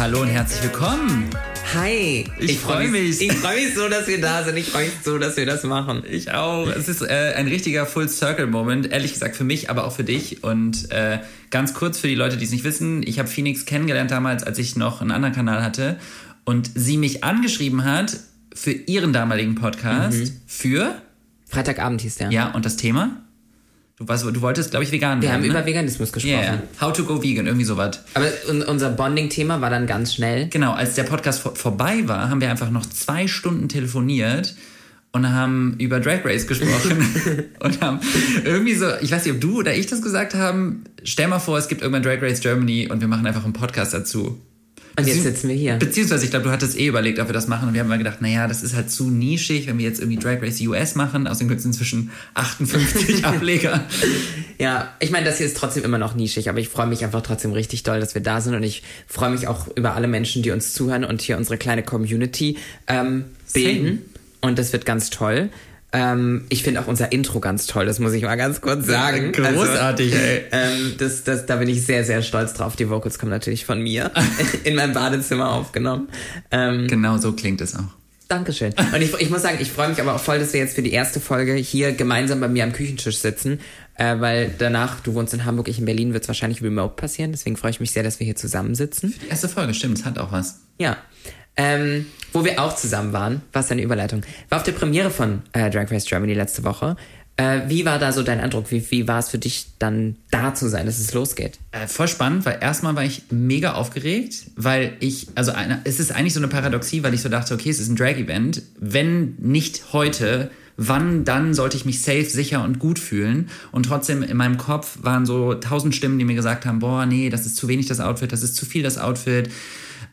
hallo und herzlich willkommen. Hi. Ich freu mich. Ich freue mich so, dass wir da sind. Ich freue mich so, dass wir das machen. Ich auch. Es ist äh, ein richtiger Full-Circle-Moment, ehrlich gesagt für mich, aber auch für dich. Und äh, ganz kurz für die Leute, die es nicht wissen, ich habe Phoenix kennengelernt damals, als ich noch einen anderen Kanal hatte. Und sie mich angeschrieben hat für ihren damaligen Podcast für... Freitagabend hieß der. Ja, und das Thema? Du, was, du wolltest, glaube ich, vegan Wir werden, haben ne? über Veganismus gesprochen. Yeah. How to go vegan, irgendwie sowas. Aber un unser Bonding-Thema war dann ganz schnell. Genau, als der Podcast vor vorbei war, haben wir einfach noch zwei Stunden telefoniert und haben über Drag Race gesprochen und haben irgendwie so, ich weiß nicht, ob du oder ich das gesagt haben, stell mal vor, es gibt irgendwann Drag Race Germany und wir machen einfach einen Podcast dazu. Und jetzt sitzen wir hier. Beziehungsweise, ich glaube, du hattest eh überlegt, ob wir das machen. Und wir haben mal gedacht, naja, das ist halt zu nischig, wenn wir jetzt irgendwie Drag Race US machen. Außerdem gibt es inzwischen 58 Ableger. Ja, ich meine, das hier ist trotzdem immer noch nischig, aber ich freue mich einfach trotzdem richtig doll, dass wir da sind und ich freue mich auch über alle Menschen, die uns zuhören und hier unsere kleine Community ähm, bilden. Und das wird ganz toll. Ähm, ich finde auch unser Intro ganz toll, das muss ich mal ganz kurz sagen. Großartig, ey. Ähm, das, das, da bin ich sehr, sehr stolz drauf. Die Vocals kommen natürlich von mir in meinem Badezimmer aufgenommen. Ähm, Genau so klingt es auch. Dankeschön. Und ich, ich muss sagen, ich freue mich aber auch voll, dass wir jetzt für die erste Folge hier gemeinsam bei mir am Küchentisch sitzen, äh, weil danach, du wohnst in Hamburg, ich in Berlin, wird es wahrscheinlich remote passieren. Deswegen freue ich mich sehr, dass wir hier zusammensitzen. Die erste Folge, stimmt, es hat auch was. Ja. Ähm, wo wir auch zusammen waren, was eine Überleitung, war auf der Premiere von äh, Drag Race Germany letzte Woche. Äh, wie war da so dein Eindruck? Wie, wie war es für dich dann da zu sein, dass es losgeht? Äh, voll spannend, weil erstmal war ich mega aufgeregt, weil ich, also eine, es ist eigentlich so eine Paradoxie, weil ich so dachte, okay, es ist ein Drag-Event. Wenn nicht heute, wann dann sollte ich mich safe, sicher und gut fühlen? Und trotzdem in meinem Kopf waren so tausend Stimmen, die mir gesagt haben, boah, nee, das ist zu wenig das Outfit, das ist zu viel das Outfit.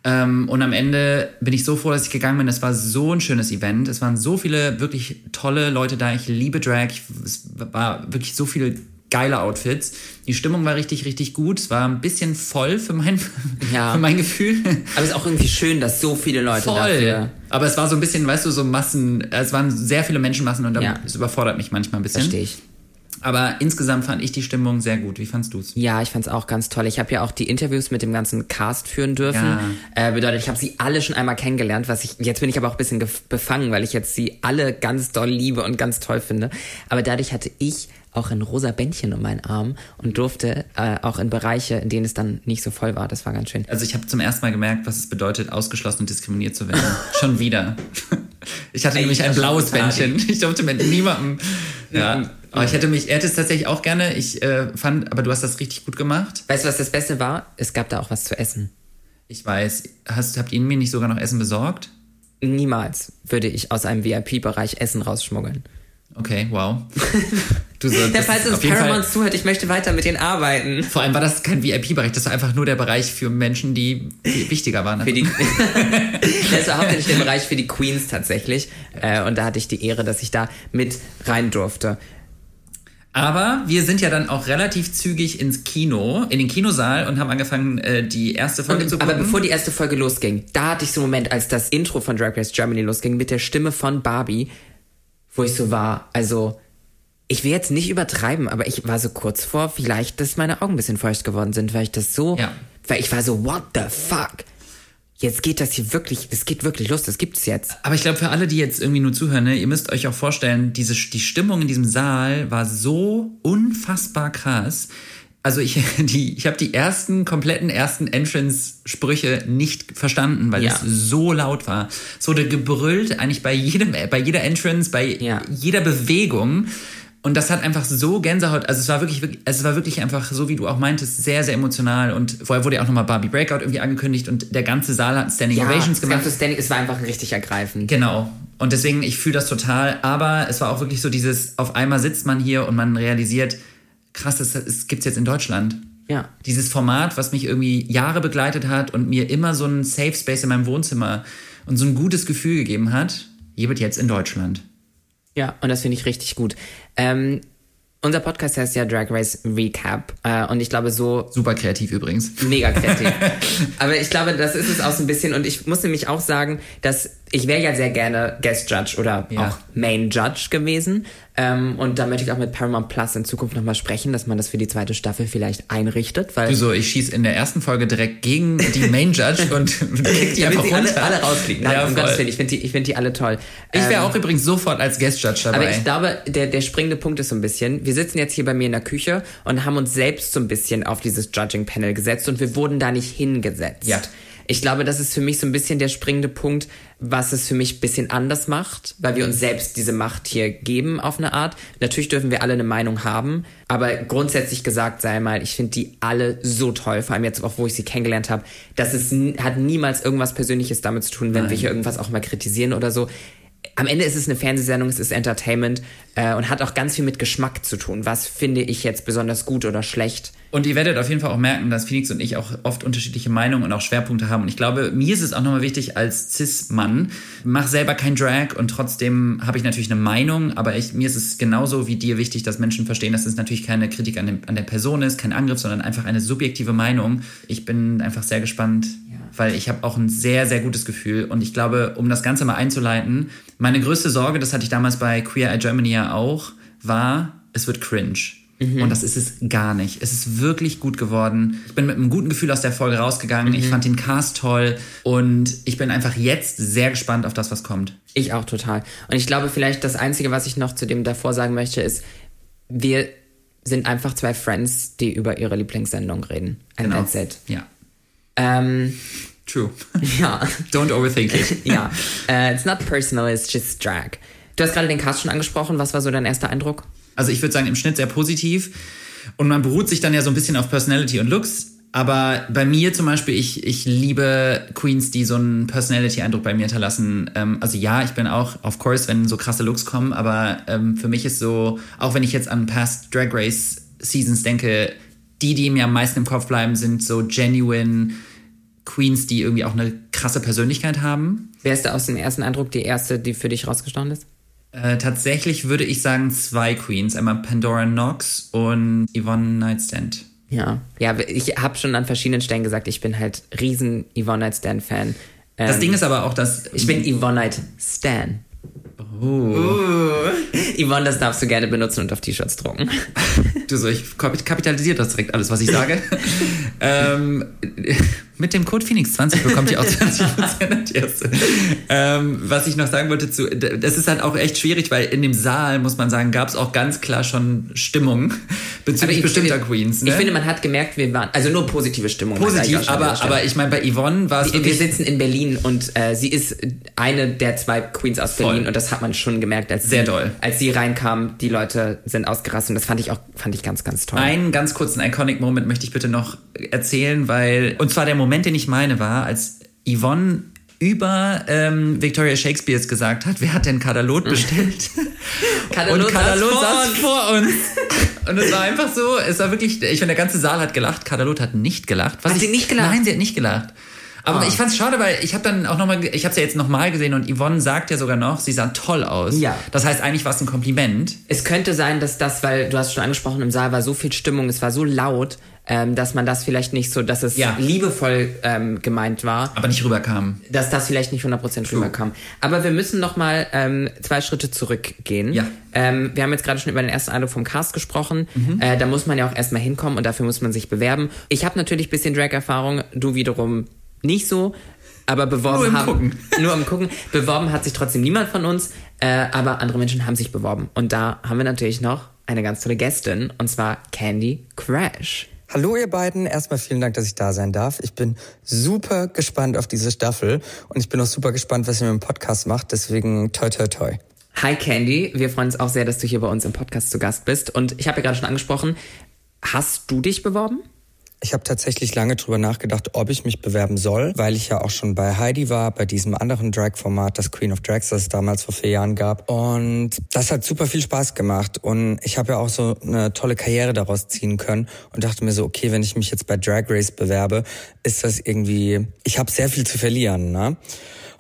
Ähm, und am Ende bin ich so froh, dass ich gegangen bin. Es war so ein schönes Event. Es waren so viele wirklich tolle Leute da. Ich liebe Drag. Ich, es war wirklich so viele geile Outfits. Die Stimmung war richtig, richtig gut. Es war ein bisschen voll für mein, Ja. für mein Gefühl. Aber es ist auch irgendwie schön, dass so viele Leute Voll. dafür Aber es war so ein bisschen, weißt du, so Massen. Es waren sehr viele Menschenmassen und Ja. es überfordert mich manchmal ein bisschen. verstehe ich. Aber insgesamt fand ich die Stimmung sehr gut. Wie fandst du's? Ja, ich fand's auch ganz toll. Ich habe ja auch die Interviews mit dem ganzen Cast führen dürfen. Ja. Äh, bedeutet, ich habe sie alle schon einmal kennengelernt, was ich jetzt bin ich aber auch ein bisschen befangen, weil ich jetzt sie alle ganz doll liebe und ganz toll finde. Aber dadurch hatte ich auch ein rosa Bändchen um meinen Arm und durfte äh, auch in Bereiche, in denen es dann nicht so voll war. Das war ganz schön. Also ich habe zum ersten Mal gemerkt, was es bedeutet, ausgeschlossen und diskriminiert zu werden. Schon wieder. Ich hatte Ey, nämlich ein blaues. Bändchen. Ich durfte mit niemandem. Ja. Aber ich hätte mich, er hätte es tatsächlich auch gerne. Ich äh, fand, aber du hast das richtig gut gemacht. Weißt du, was das Beste war? Es gab da auch was zu essen. Ich weiß. Hast, habt ihr mir nicht sogar noch Essen besorgt? Niemals würde ich aus einem VIP-Bereich Essen rausschmuggeln. Okay, wow. Du so, Der das falls uns jeden Fall- Paramount zuhört, ich möchte weiter mit denen arbeiten. Vor allem war das kein VIP-Bereich, das war einfach nur der Bereich für Menschen, die wichtiger waren. Für die, das war hauptsächlich der Bereich für die Queens tatsächlich. Äh, und da hatte ich die Ehre, dass ich da mit rein durfte. Aber wir sind ja dann auch relativ zügig ins Kino, in den Kinosaal und haben angefangen, äh, die erste Folge zu Und, gucken. aber bevor die erste Folge losging, da hatte ich so einen Moment, als das Intro von Drag Race Germany losging, mit der Stimme von Barbie, wo ich so war, also, ich will jetzt nicht übertreiben, aber ich war so kurz vor, vielleicht, dass meine Augen ein bisschen feucht geworden sind, weil ich das so, Ja. weil ich war so, what the fuck? Jetzt geht das hier wirklich, es geht wirklich los, das gibt's jetzt. Aber ich glaube, für alle, die jetzt irgendwie nur zuhören, ne, ihr müsst euch auch vorstellen, diese, die Stimmung in diesem Saal war so unfassbar krass. Also ich, die, ich habe die ersten, kompletten ersten Entrance-Sprüche nicht verstanden, weil Ja. es so laut war. Es wurde gebrüllt, eigentlich bei jedem, bei jeder Entrance, bei Ja. jeder Bewegung. Und das hat einfach so Gänsehaut, also es war wirklich, wirklich- es war wirklich einfach, so wie du auch meintest, sehr, sehr emotional. Und vorher wurde ja auch nochmal Barbie Breakout irgendwie angekündigt und der ganze Saal hat Standing Ovations das gemacht. ganze Standing, es war einfach richtig ergreifend. Genau. Und deswegen, ich fühle das total. Aber es war auch wirklich so dieses, auf einmal sitzt man hier und man realisiert, krass, das, das gibt's jetzt in Deutschland. Ja. Dieses Format, was mich irgendwie Jahre begleitet hat und mir immer so einen Safe Space in meinem Wohnzimmer und so ein gutes Gefühl gegeben hat, gibt jetzt in Deutschland. Ja, und das finde ich richtig gut. Ähm, unser Podcast heißt ja Drag Race Recap. Äh, und ich glaube, so Super kreativ übrigens. mega kreativ. Aber ich glaube, das ist es auch so ein bisschen. Und ich muss nämlich auch sagen, dass ich wäre ja sehr gerne Guest Judge oder Ja. auch Main Judge gewesen. Ähm, und da möchte ich auch mit Paramount Plus in Zukunft nochmal sprechen, dass man das für die zweite Staffel vielleicht einrichtet, weil Du so, ich schieß in der ersten Folge direkt gegen die Main Judge und kick die einfach sie alle, runter. alle rausfliegen. Nein, Ja, um voll. Gottes Willen, ich finde die, ich find die alle toll. Ich wäre Ähm, auch übrigens sofort als Guest Judge dabei. aber ich glaube, der, der springende Punkt ist so ein bisschen, wir sitzen jetzt hier bei mir in der Küche und haben uns selbst so ein bisschen auf dieses Judging-Panel gesetzt und wir wurden da nicht hingesetzt. Ja. Ich glaube, das ist für mich so ein bisschen der springende Punkt, was es für mich ein bisschen anders macht, weil wir uns selbst diese Macht hier geben auf eine Art. Natürlich dürfen wir alle eine Meinung haben, aber grundsätzlich gesagt sei mal, ich finde die alle so toll, vor allem jetzt auch, wo ich sie kennengelernt habe. Das ist, hat niemals irgendwas Persönliches damit zu tun, wenn wir hier irgendwas auch mal kritisieren oder so am Ende ist es eine Fernsehsendung, es ist Entertainment äh, und hat auch ganz viel mit Geschmack zu tun. Was finde ich jetzt besonders gut oder schlecht? Und ihr werdet auf jeden Fall auch merken, dass Phoenix und ich auch oft unterschiedliche Meinungen und auch Schwerpunkte haben. Und ich glaube, mir ist es auch nochmal wichtig als Cis-Mann, mach selber kein Drag und trotzdem habe ich natürlich eine Meinung, aber ich, mir ist es genauso wie dir wichtig, dass Menschen verstehen, dass es natürlich keine Kritik an, dem, an der Person ist, kein Angriff, sondern einfach eine subjektive Meinung. Ich bin einfach sehr gespannt, weil ich habe auch ein sehr, sehr gutes Gefühl. Und ich glaube, um das Ganze mal einzuleiten, meine größte Sorge, das hatte ich damals bei Queer Eye Germany ja auch, war, es wird cringe. Und das ist es gar nicht. Es ist wirklich gut geworden. Ich bin mit einem guten Gefühl aus der Folge rausgegangen. Ich fand den Cast toll. Und ich bin einfach jetzt sehr gespannt auf das, was kommt. Ich auch total. Und ich glaube, vielleicht das Einzige, was ich noch zu dem davor sagen möchte, ist, wir sind einfach zwei Friends, die über ihre Lieblingssendung reden. And that's it. Ja. Ähm, True. ja. Don't overthink it. ja. Äh, it's not personal, it's just drag. Du hast gerade den Cast schon angesprochen. Was war so dein erster Eindruck? Also ich würde sagen, im Schnitt sehr positiv. Und man beruht sich dann ja so ein bisschen auf Personality und Looks. Aber bei mir zum Beispiel, ich, ich liebe Queens, die so einen Personality-Eindruck bei mir hinterlassen. Ähm, also ja, ich bin auch, of course, wenn so krasse Looks kommen, aber ähm, für mich ist so, auch wenn ich jetzt an past Drag Race Seasons denke, die, die mir am meisten im Kopf bleiben, sind so genuine Queens, die irgendwie auch eine krasse Persönlichkeit haben. Wer ist da aus dem ersten Eindruck die erste, die für dich rausgestanden ist? Äh, tatsächlich würde ich sagen zwei Queens. Einmal Pandora Knox und Yvonne Nightstand. Ja. Ja, ich habe schon an verschiedenen Stellen gesagt, ich bin halt riesen Yvonne Night Stan Fan. Ähm, Das Ding ist aber auch, dass ich bin Yvonne Night Stan. Yvonne, das darfst du gerne benutzen und auf T-Shirts drucken. du so, ich kap- kapitalisiere das direkt alles, was ich sage. ähm, mit dem Code Phoenix 20 bekommt ihr auch 20% an die erste. Ähm, was ich noch sagen wollte zu, das ist halt auch echt schwierig, weil in dem Saal, muss man sagen, gab es auch ganz klar schon Stimmung bezüglich bestimmter finde, Queens. Ne? Ich finde, man hat gemerkt, wir waren, also nur positive Stimmung. ich positiv, aber, aber ich meine, bei Yvonne war es wir wirklich sitzen in Berlin und äh, sie ist eine der zwei Queens aus Berlin Voll. und das hat man schon gemerkt, als Sehr sie, doll. als sie reinkam, die Leute sind ausgerastet und das fand ich auch fand ich ganz ganz toll. Einen ganz kurzen Iconic Moment möchte ich bitte noch erzählen, weil, und zwar der Moment, den ich meine, war, als Yvonne über ähm, Victoria Shakespeares gesagt hat, wer hat denn Kadalot bestellt? Kadalot und Kadalot saß vor uns. vor uns. Und es war einfach so, es war wirklich, ich finde, der ganze Saal hat gelacht, Kadalot hat nicht gelacht. Was Hat ich, sie nicht gelacht? Nein, sie hat nicht gelacht. Aber Ah. ich fand's schade, weil ich habe dann auch nochmal, ich habe es ja jetzt nochmal gesehen und Yvonne sagt ja sogar noch, sie sah toll aus. Ja. Das heißt, eigentlich war es ein Kompliment. Es könnte sein, dass das, weil du hast schon angesprochen, im Saal war so viel Stimmung, es war so laut, ähm, dass man das vielleicht nicht so, dass es Ja. liebevoll ähm, gemeint war, Aber nicht rüberkam. dass das vielleicht nicht 100% rüberkam. Aber wir müssen noch mal ähm, zwei Schritte zurückgehen. Ja. Ähm, wir haben jetzt gerade schon über den ersten Eindruck vom Cast gesprochen. Mhm. Äh, da muss man ja auch erstmal hinkommen und dafür muss man sich bewerben. Ich habe natürlich ein bisschen Drag-Erfahrung, du wiederum nicht so. Aber beworben Nur im haben, Gucken. Nur im Gucken. Beworben hat sich trotzdem niemand von uns, äh, aber andere Menschen haben sich beworben. Und da haben wir natürlich noch eine ganz tolle Gästin, und zwar Candy Crash. Hallo ihr beiden, erstmal vielen Dank, dass ich da sein darf. Ich bin super gespannt auf diese Staffel und ich bin auch super gespannt, was ihr mit dem Podcast macht, deswegen toi toi toi. Hi Candy, wir freuen uns auch sehr, dass du hier bei uns im Podcast zu Gast bist. Und ich habe ja gerade schon angesprochen, hast du dich beworben? Ich habe tatsächlich lange drüber nachgedacht, ob ich mich bewerben soll, weil ich ja auch schon bei Heidi war, bei diesem anderen Drag-Format, das Queen of Drags, das es damals vor vier Jahren gab. Und das hat super viel Spaß gemacht. Und ich habe ja auch so eine tolle Karriere daraus ziehen können und dachte mir so, okay, wenn ich mich jetzt bei Drag Race bewerbe, ist das irgendwie, ich habe sehr viel zu verlieren. Ne?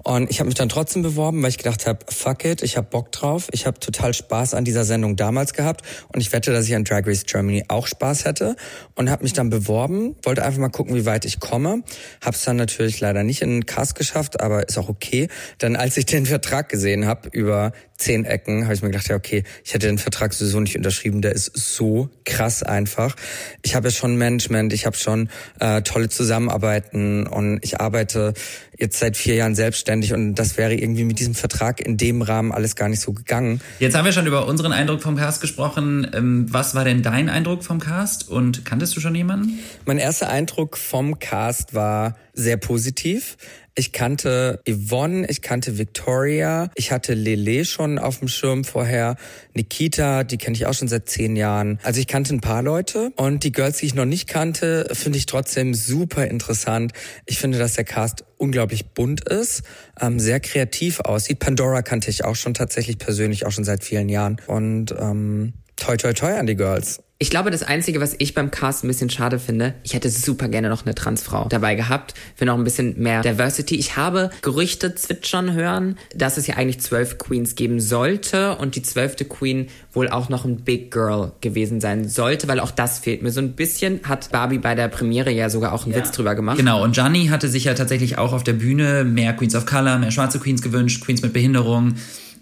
Und ich habe mich dann trotzdem beworben, weil ich gedacht habe, fuck it, ich habe Bock drauf. Ich habe total Spaß an dieser Sendung damals gehabt und ich wette, dass ich an Drag Race Germany auch Spaß hätte und habe mich dann beworben, wollte einfach mal gucken, wie weit ich komme. Habe es dann natürlich leider nicht in den Cast geschafft, aber ist auch okay. Dann als ich den Vertrag gesehen habe über zehn Ecken, habe ich mir gedacht, ja okay, ich hätte den Vertrag sowieso nicht unterschrieben, der ist so krass einfach. Ich habe ja schon Management, ich habe schon äh, tolle Zusammenarbeiten und ich arbeite jetzt seit vier Jahren selbstständig und das wäre irgendwie mit diesem Vertrag in dem Rahmen alles gar nicht so gegangen. Jetzt haben wir schon über unseren Eindruck vom Cast gesprochen. Ähm, was war denn dein Eindruck vom Cast und kanntest du schon jemanden? Mein erster Eindruck vom Cast war sehr positiv. Ich kannte Yvonne, ich kannte Victoria, ich hatte Lele schon auf dem Schirm vorher, Nikita, die kenne ich auch schon seit zehn Jahren. Also ich kannte ein paar Leute und die Girls, die ich noch nicht kannte, finde ich trotzdem super interessant. Ich finde, dass der Cast unglaublich bunt ist, ähm, sehr kreativ aussieht. Pandora kannte ich auch schon tatsächlich persönlich, auch schon seit vielen Jahren. Und ähm, toi toi toi an die Girls. Ich glaube, das Einzige, was ich beim Cast ein bisschen schade finde, ich hätte super gerne noch eine Transfrau dabei gehabt, für noch ein bisschen mehr Diversity. Ich habe Gerüchte zwitschern hören, dass es ja eigentlich zwölf Queens geben sollte und die zwölfte Queen wohl auch noch ein Big Girl gewesen sein sollte, weil auch das fehlt mir so ein bisschen. Hat Barbie bei der Premiere ja sogar auch einen ja. Witz drüber gemacht. Genau, und Gianni hatte sich ja tatsächlich auch auf der Bühne mehr Queens of Color, mehr schwarze Queens gewünscht, Queens mit Behinderung.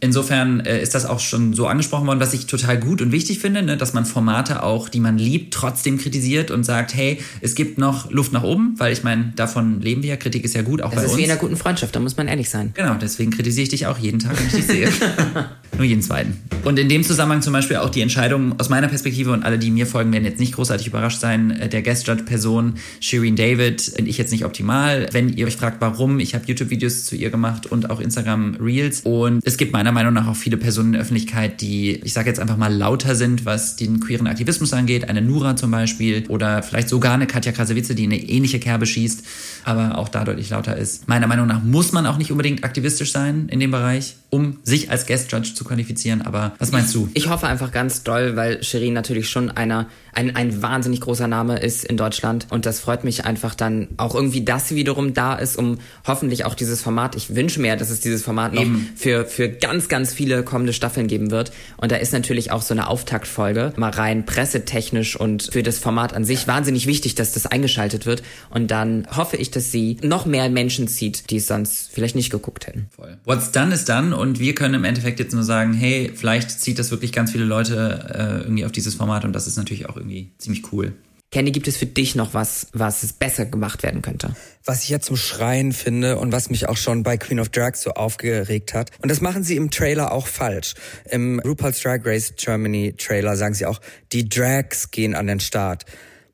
Insofern äh, ist das auch schon so angesprochen worden, was ich total gut und wichtig finde, ne, dass man Formate auch, die man liebt, trotzdem kritisiert und sagt, hey, es gibt noch Luft nach oben, weil ich meine, davon leben wir ja, Kritik ist ja gut, auch das bei uns. Das ist wie in einer guten Freundschaft, da muss man ehrlich sein. Genau, deswegen kritisiere ich dich auch jeden Tag, wenn ich dich sehe. Nur jeden zweiten. Und in dem Zusammenhang zum Beispiel auch die Entscheidung aus meiner Perspektive und alle, die mir folgen, werden jetzt nicht großartig überrascht sein, äh, der Guest-Judge-Person Shireen David finde ich jetzt nicht optimal. Wenn ihr euch fragt, warum, ich habe YouTube-Videos zu ihr gemacht und auch Instagram-Reels und es gibt meiner Meinung nach auch viele Personen in der Öffentlichkeit, die, ich sage jetzt einfach mal, lauter sind, was den queeren Aktivismus angeht. Eine Nura zum Beispiel oder vielleicht sogar eine Katja Krasowitze, die eine ähnliche Kerbe schießt, aber auch da deutlich lauter ist. Meiner Meinung nach muss man auch nicht unbedingt aktivistisch sein in dem Bereich, um sich als Guest Judge zu qualifizieren. Aber was meinst du? Ich hoffe einfach ganz doll, weil Shirin natürlich schon einer ein, ein wahnsinnig großer Name ist in Deutschland. Und das freut mich einfach dann auch irgendwie, dass sie wiederum da ist, um hoffentlich auch dieses Format, ich wünsche mir, dass es dieses Format noch für, für ganz, ganz viele kommende Staffeln geben wird. Und da ist natürlich auch so eine Auftaktfolge, mal rein pressetechnisch und für das Format an sich wahnsinnig wichtig, dass das eingeschaltet wird. Und dann hoffe ich, dass sie noch mehr Menschen zieht, die es sonst vielleicht nicht geguckt hätten. Voll. What's done is done und wir können im Endeffekt jetzt nur sagen, hey, vielleicht zieht das wirklich ganz viele Leute äh, irgendwie auf dieses Format und das ist natürlich auch irgendwie ziemlich cool. Candy, gibt es für dich noch was, was besser gemacht werden könnte? Was ich ja zum Schreien finde und was mich auch schon bei Queen of Drags so aufgeregt hat. Und das machen sie im Trailer auch falsch. Im RuPaul's Drag Race Germany Trailer sagen sie auch, die Drags gehen an den Start.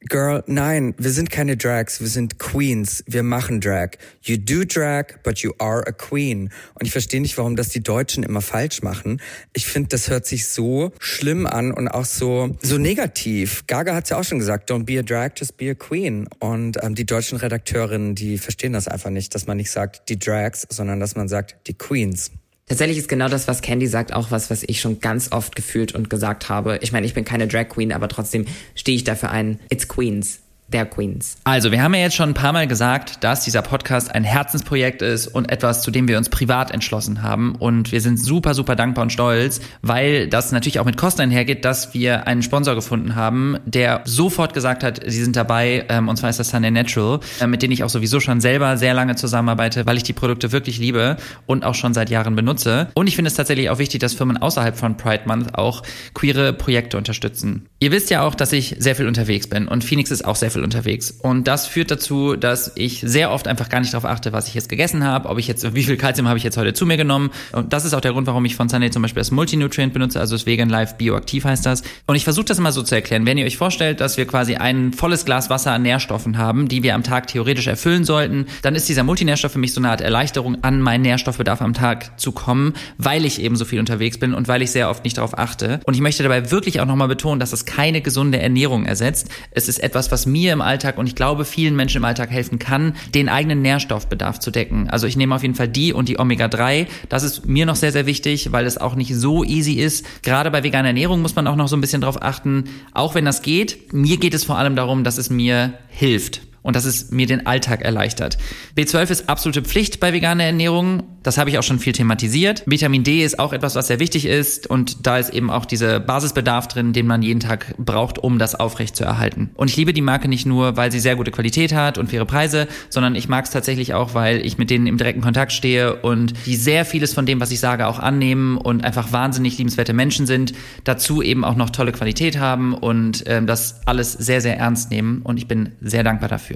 Girl, nein, wir sind keine Drags, wir sind Queens, wir machen Drag. You do Drag, but you are a Queen. Und ich verstehe nicht, warum das die Deutschen immer falsch machen. Ich finde, das hört sich so schlimm an und auch so, so negativ. Gaga hat's ja auch schon gesagt, don't be a Drag, just be a Queen. Und ähm, die deutschen Redakteurinnen, die verstehen das einfach nicht, dass man nicht sagt die Drags, sondern dass man sagt die Queens. Tatsächlich ist genau das, was Candy sagt, auch was, was ich schon ganz oft gefühlt und gesagt habe. Ich meine, ich bin keine Drag Queen, aber trotzdem stehe ich dafür ein. It's Queens der Queens. Also, wir haben ja jetzt schon ein paar Mal gesagt, dass dieser Podcast ein Herzensprojekt ist und etwas, zu dem wir uns privat entschlossen haben. Und wir sind super, super dankbar und stolz, weil das natürlich auch mit Kosten einhergeht, dass wir einen Sponsor gefunden haben, der sofort gesagt hat, sie sind dabei, ähm, und zwar ist das Sunday Natural, äh, mit denen ich auch sowieso schon selber sehr lange zusammenarbeite, weil ich die Produkte wirklich liebe und auch schon seit Jahren benutze. Und ich finde es tatsächlich auch wichtig, dass Firmen außerhalb von Pride Month auch queere Projekte unterstützen. Ihr wisst ja auch, dass ich sehr viel unterwegs bin und Phoenix ist auch sehr viel Lebensmittel unterwegs. Und das führt dazu, dass ich sehr oft einfach gar nicht darauf achte, was ich jetzt gegessen habe, ob ich jetzt, wie viel Kalzium habe ich jetzt heute zu mir genommen. Und das ist auch der Grund, warum ich von Sunday zum Beispiel das Multinutrient benutze, also das Vegan Life Bioaktiv heißt das. Und ich versuche das immer so zu erklären. Wenn ihr euch vorstellt, dass wir quasi ein volles Glas Wasser an Nährstoffen haben, die wir am Tag theoretisch erfüllen sollten, dann ist dieser Multinährstoff für mich so eine Art Erleichterung, an meinen Nährstoffbedarf am Tag zu kommen, weil ich eben so viel unterwegs bin und weil ich sehr oft nicht darauf achte. Und ich möchte dabei wirklich auch nochmal betonen, dass das keine gesunde Ernährung ersetzt. Es ist etwas, was mir im Alltag und ich glaube vielen Menschen im Alltag helfen kann, den eigenen Nährstoffbedarf zu decken. Also ich nehme auf jeden Fall die und die Omega-3. Das ist mir noch sehr, sehr wichtig, weil es auch nicht so easy ist. Gerade bei veganer Ernährung muss man auch noch so ein bisschen drauf achten. Auch wenn das geht, mir geht es vor allem darum, dass es mir hilft. Und dass es mir den Alltag erleichtert. B12 ist absolute Pflicht bei veganer Ernährung. Das habe ich auch schon viel thematisiert. Vitamin D ist auch etwas, was sehr wichtig ist und da ist eben auch dieser Basisbedarf drin, den man jeden Tag braucht, um das aufrecht zu erhalten. Und ich liebe die Marke nicht nur, weil sie sehr gute Qualität hat und faire Preise, sondern ich mag es tatsächlich auch, weil ich mit denen im direkten Kontakt stehe und die sehr vieles von dem, was ich sage, auch annehmen und einfach wahnsinnig liebenswerte Menschen sind. Dazu eben auch noch tolle Qualität haben und ähm, das alles sehr, sehr ernst nehmen und ich bin sehr dankbar dafür.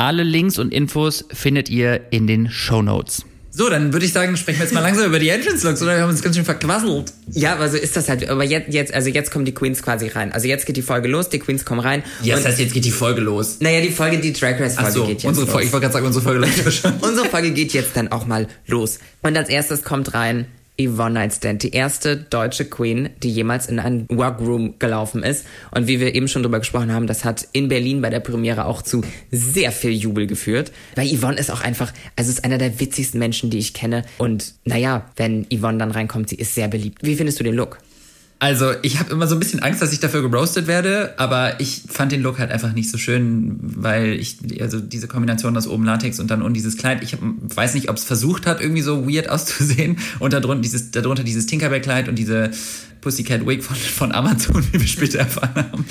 Alle Links und Infos findet ihr in den Show Notes. So, dann würde ich sagen, sprechen wir jetzt mal langsam über die Entrance-Looks, oder? Wir haben uns ganz schön verquasselt. Ja, aber so ist das halt. Aber jetzt, jetzt, also jetzt kommen die Queens quasi rein. Also jetzt geht die Folge los, die Queens kommen rein. Ja, das heißt, jetzt geht die Folge los. Naja, die Folge, die Drag Race-Folge so, geht jetzt unsere los. Folge, ich wollte gerade sagen, unsere Folge läuft schon. unsere Folge geht jetzt dann auch mal los. Und als erstes kommt rein Yvonne Nightstand, die erste deutsche Queen, die jemals in einen Workroom gelaufen ist. Und wie wir eben schon drüber gesprochen haben, das hat in Berlin bei der Premiere auch zu sehr viel Jubel geführt. Weil Yvonne ist auch einfach, also ist einer der witzigsten Menschen, die ich kenne. Und naja, wenn Yvonne dann reinkommt, sie ist sehr beliebt. Wie findest du den Look? Also, ich habe immer so ein bisschen Angst, dass ich dafür geroastet werde, aber ich fand den Look halt einfach nicht so schön, weil ich, also diese Kombination aus oben Latex und dann unten dieses Kleid, ich hab, weiß nicht, ob es versucht hat, irgendwie so weird auszusehen. Und darunter dieses, darunter dieses Tinkerbell-Kleid und diese Pussycat Wig von, von Amazon, wie wir später erfahren haben.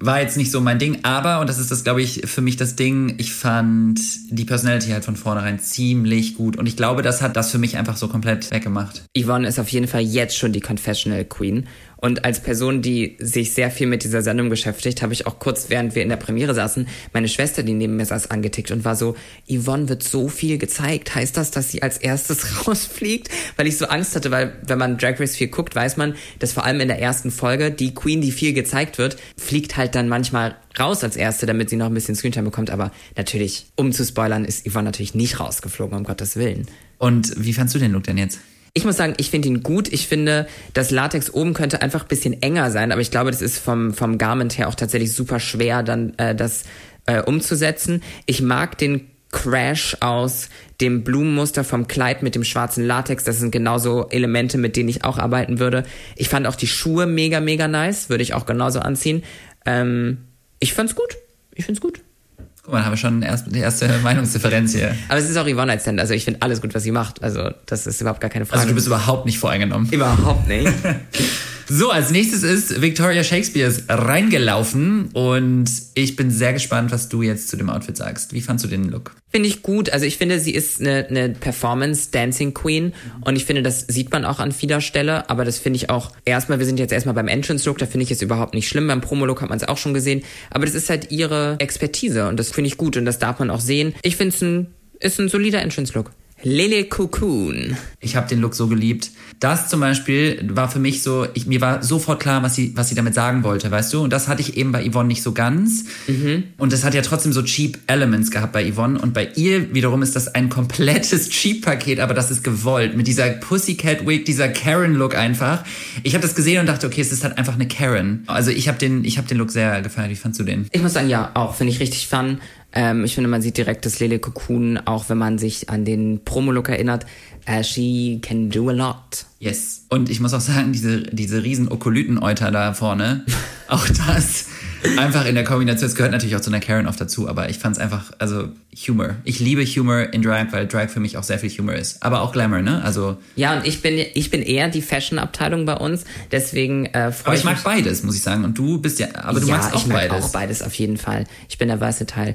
War jetzt nicht so mein Ding, aber, und das ist das, glaube ich, für mich das Ding, ich fand die Personality halt von vornherein ziemlich gut. Und ich glaube, das hat das für mich einfach so komplett weggemacht. Yvonne ist auf jeden Fall jetzt schon die Confessional Queen. Und als Person, die sich sehr viel mit dieser Sendung beschäftigt, habe ich auch kurz, während wir in der Premiere saßen, meine Schwester, die neben mir saß, angetickt und war so, Yvonne wird so viel gezeigt. Heißt das, dass sie als erstes rausfliegt? Weil ich so Angst hatte, weil wenn man Drag Race 4 guckt, weiß man, dass vor allem in der ersten Folge die Queen, die viel gezeigt wird, fliegt halt dann manchmal raus als erste, damit sie noch ein bisschen Screentime bekommt. Aber natürlich, um zu spoilern, ist Yvonne natürlich nicht rausgeflogen, um Gottes Willen. Und wie fandst du den Look denn jetzt? Ich muss sagen, ich finde ihn gut. Ich finde, das Latex oben könnte einfach ein bisschen enger sein, aber ich glaube, das ist vom, vom Garment her auch tatsächlich super schwer, dann äh, das äh, umzusetzen. Ich mag den Crash aus dem Blumenmuster vom Kleid mit dem schwarzen Latex. Das sind genauso Elemente, mit denen ich auch arbeiten würde. Ich fand auch die Schuhe mega, mega nice. Würde ich auch genauso anziehen. Ähm, ich fand's gut. Ich find's gut. Guck mal, haben wir schon erst, die erste Meinungsdifferenz hier. Aber es ist auch Yvonne Nightstand. Also ich finde alles gut, was sie macht. Also das ist überhaupt gar keine Frage. Also du bist überhaupt nicht voreingenommen. überhaupt nicht. So, als nächstes ist Victoria Shakespeare reingelaufen und ich bin sehr gespannt, was du jetzt zu dem Outfit sagst. Wie fandst du den Look? Finde ich gut. Also ich finde, sie ist eine, eine Performance-Dancing-Queen und ich finde, das sieht man auch an vieler Stelle, aber das finde ich auch erstmal, wir sind jetzt erstmal beim Entrance-Look, da finde ich es überhaupt nicht schlimm. Beim Promo-Look hat man es auch schon gesehen, aber das ist halt ihre Expertise und das finde ich gut und das darf man auch sehen. Ich finde es ein, ist ein solider Entrance-Look. Lele Cocoon. Ich habe den Look so geliebt. Das zum Beispiel war für mich so, ich, mir war sofort klar, was sie, was sie damit sagen wollte, weißt du? Und das hatte ich eben bei Yvonne nicht so ganz. Mhm. Und das hat ja trotzdem so cheap Elements gehabt bei Yvonne. Und bei ihr wiederum ist das ein komplettes cheap-Paket, aber das ist gewollt. Mit dieser Pussycat Wig, dieser Karen-Look einfach. Ich habe das gesehen und dachte, okay, es ist halt einfach eine Karen. Also ich habe den, ich hab den Look sehr gefeiert. Wie fandst du den? Ich muss sagen, ja, auch. Finde ich richtig fun. Ähm, ich finde, man sieht direkt das Lele Cocoon, auch wenn man sich an den Promo-Look erinnert. Uh, she can do a lot. Yes. Und ich muss auch sagen, diese, diese riesen Okolyten-Euter da vorne, auch das einfach in der Kombination, es gehört natürlich auch zu einer Karen oft dazu, aber ich fand es einfach, also Humor. Ich liebe Humor in Drag, weil Drag für mich auch sehr viel Humor ist. Aber auch Glamour, ne? Also. Ja, und ich bin, ich bin eher die Fashion-Abteilung bei uns, deswegen äh, freue Aber ich mag mich. beides, muss ich sagen. Und du bist ja, aber du ja, magst auch ich mag beides. auch beides auf jeden Fall. Ich bin der versatile.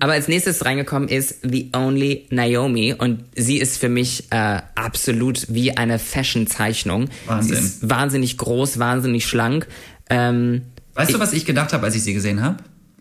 Aber als nächstes reingekommen ist The Only Naomi und sie ist für mich äh, absolut wie eine Fashion-Zeichnung. Wahnsinn. Sie ist wahnsinnig groß, wahnsinnig schlank. Ähm, Weißt du, was ich gedacht habe, als ich sie gesehen habe?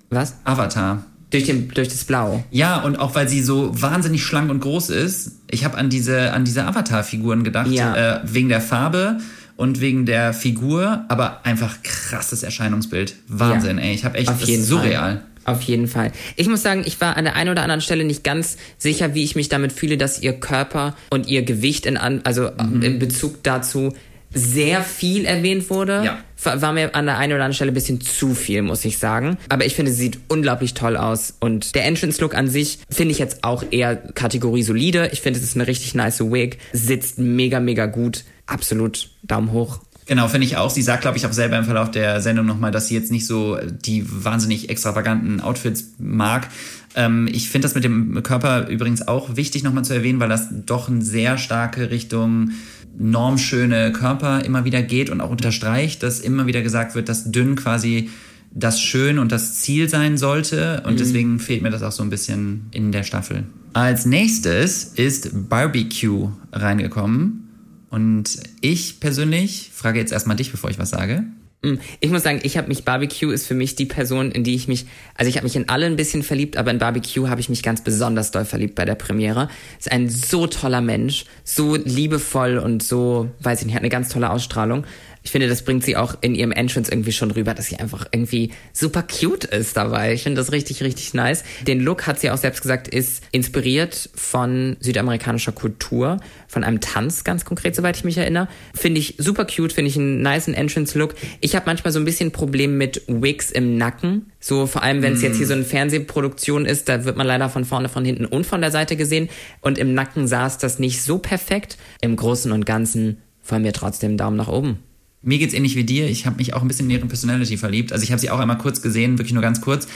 was? Avatar. Durch, den, durch das Blau. Ja, und auch weil sie so wahnsinnig schlank und groß ist. Ich habe an diese, an diese Avatar-Figuren gedacht, Ja. äh, wegen der Farbe und wegen der Figur, aber einfach krasses Erscheinungsbild. Wahnsinn, Ja. ey. Ich habe echt, Auf jeden surreal. Fall. Auf jeden Fall. Ich muss sagen, ich war an der einen oder anderen Stelle nicht ganz sicher, wie ich mich damit fühle, dass ihr Körper und ihr Gewicht in, an, also Mhm. in Bezug dazu sehr viel erwähnt wurde. Ja. War mir an der einen oder anderen Stelle ein bisschen zu viel, muss ich sagen. Aber ich finde, sie sieht unglaublich toll aus. Und der Entrance-Look an sich finde ich jetzt auch eher Kategorie solide. Ich finde, es ist eine richtig nice Wig. Sitzt mega, mega gut. Absolut Daumen hoch. Genau, finde ich auch. Sie sagt, glaube ich, auch selber im Verlauf der Sendung nochmal, dass sie jetzt nicht so die wahnsinnig extravaganten Outfits mag. Ähm, ich finde das mit dem Körper übrigens auch wichtig nochmal zu erwähnen, weil das doch eine sehr starke Richtung normschöne Körper immer wieder geht und auch unterstreicht, dass immer wieder gesagt wird, dass dünn quasi das Schön und das Ziel sein sollte. Und mhm. deswegen fehlt mir das auch so ein bisschen in der Staffel. Als nächstes ist Barbecue reingekommen. Und ich persönlich frage jetzt erstmal dich, bevor ich was sage. Mm, ich muss sagen, ich habe mich, Barbecue ist für mich die Person, in die ich mich, also ich habe mich in alle ein bisschen verliebt, aber in Barbecue habe ich mich ganz besonders doll verliebt bei der Premiere. Ist ein so toller Mensch, so liebevoll und so, weiß ich nicht, hat eine ganz tolle Ausstrahlung ich finde, das bringt sie auch in ihrem Entrance irgendwie schon rüber, dass sie einfach irgendwie super cute ist dabei. Ich finde das richtig, richtig nice. Den Look, hat sie auch selbst gesagt, ist inspiriert von südamerikanischer Kultur, von einem Tanz ganz konkret, soweit ich mich erinnere. Finde ich super cute, finde ich einen niceen Entrance-Look. Ich habe manchmal so ein bisschen Problem mit Wigs im Nacken. So vor allem, wenn es mm. jetzt hier so eine Fernsehproduktion ist, da wird man leider von vorne, von hinten und von der Seite gesehen. Und im Nacken saß das nicht so perfekt. Im Großen und Ganzen von mir trotzdem Daumen nach oben. Mir geht's ähnlich wie dir. Ich habe mich auch ein bisschen in ihre Personality verliebt. Also ich habe sie auch einmal kurz gesehen, wirklich nur ganz kurz.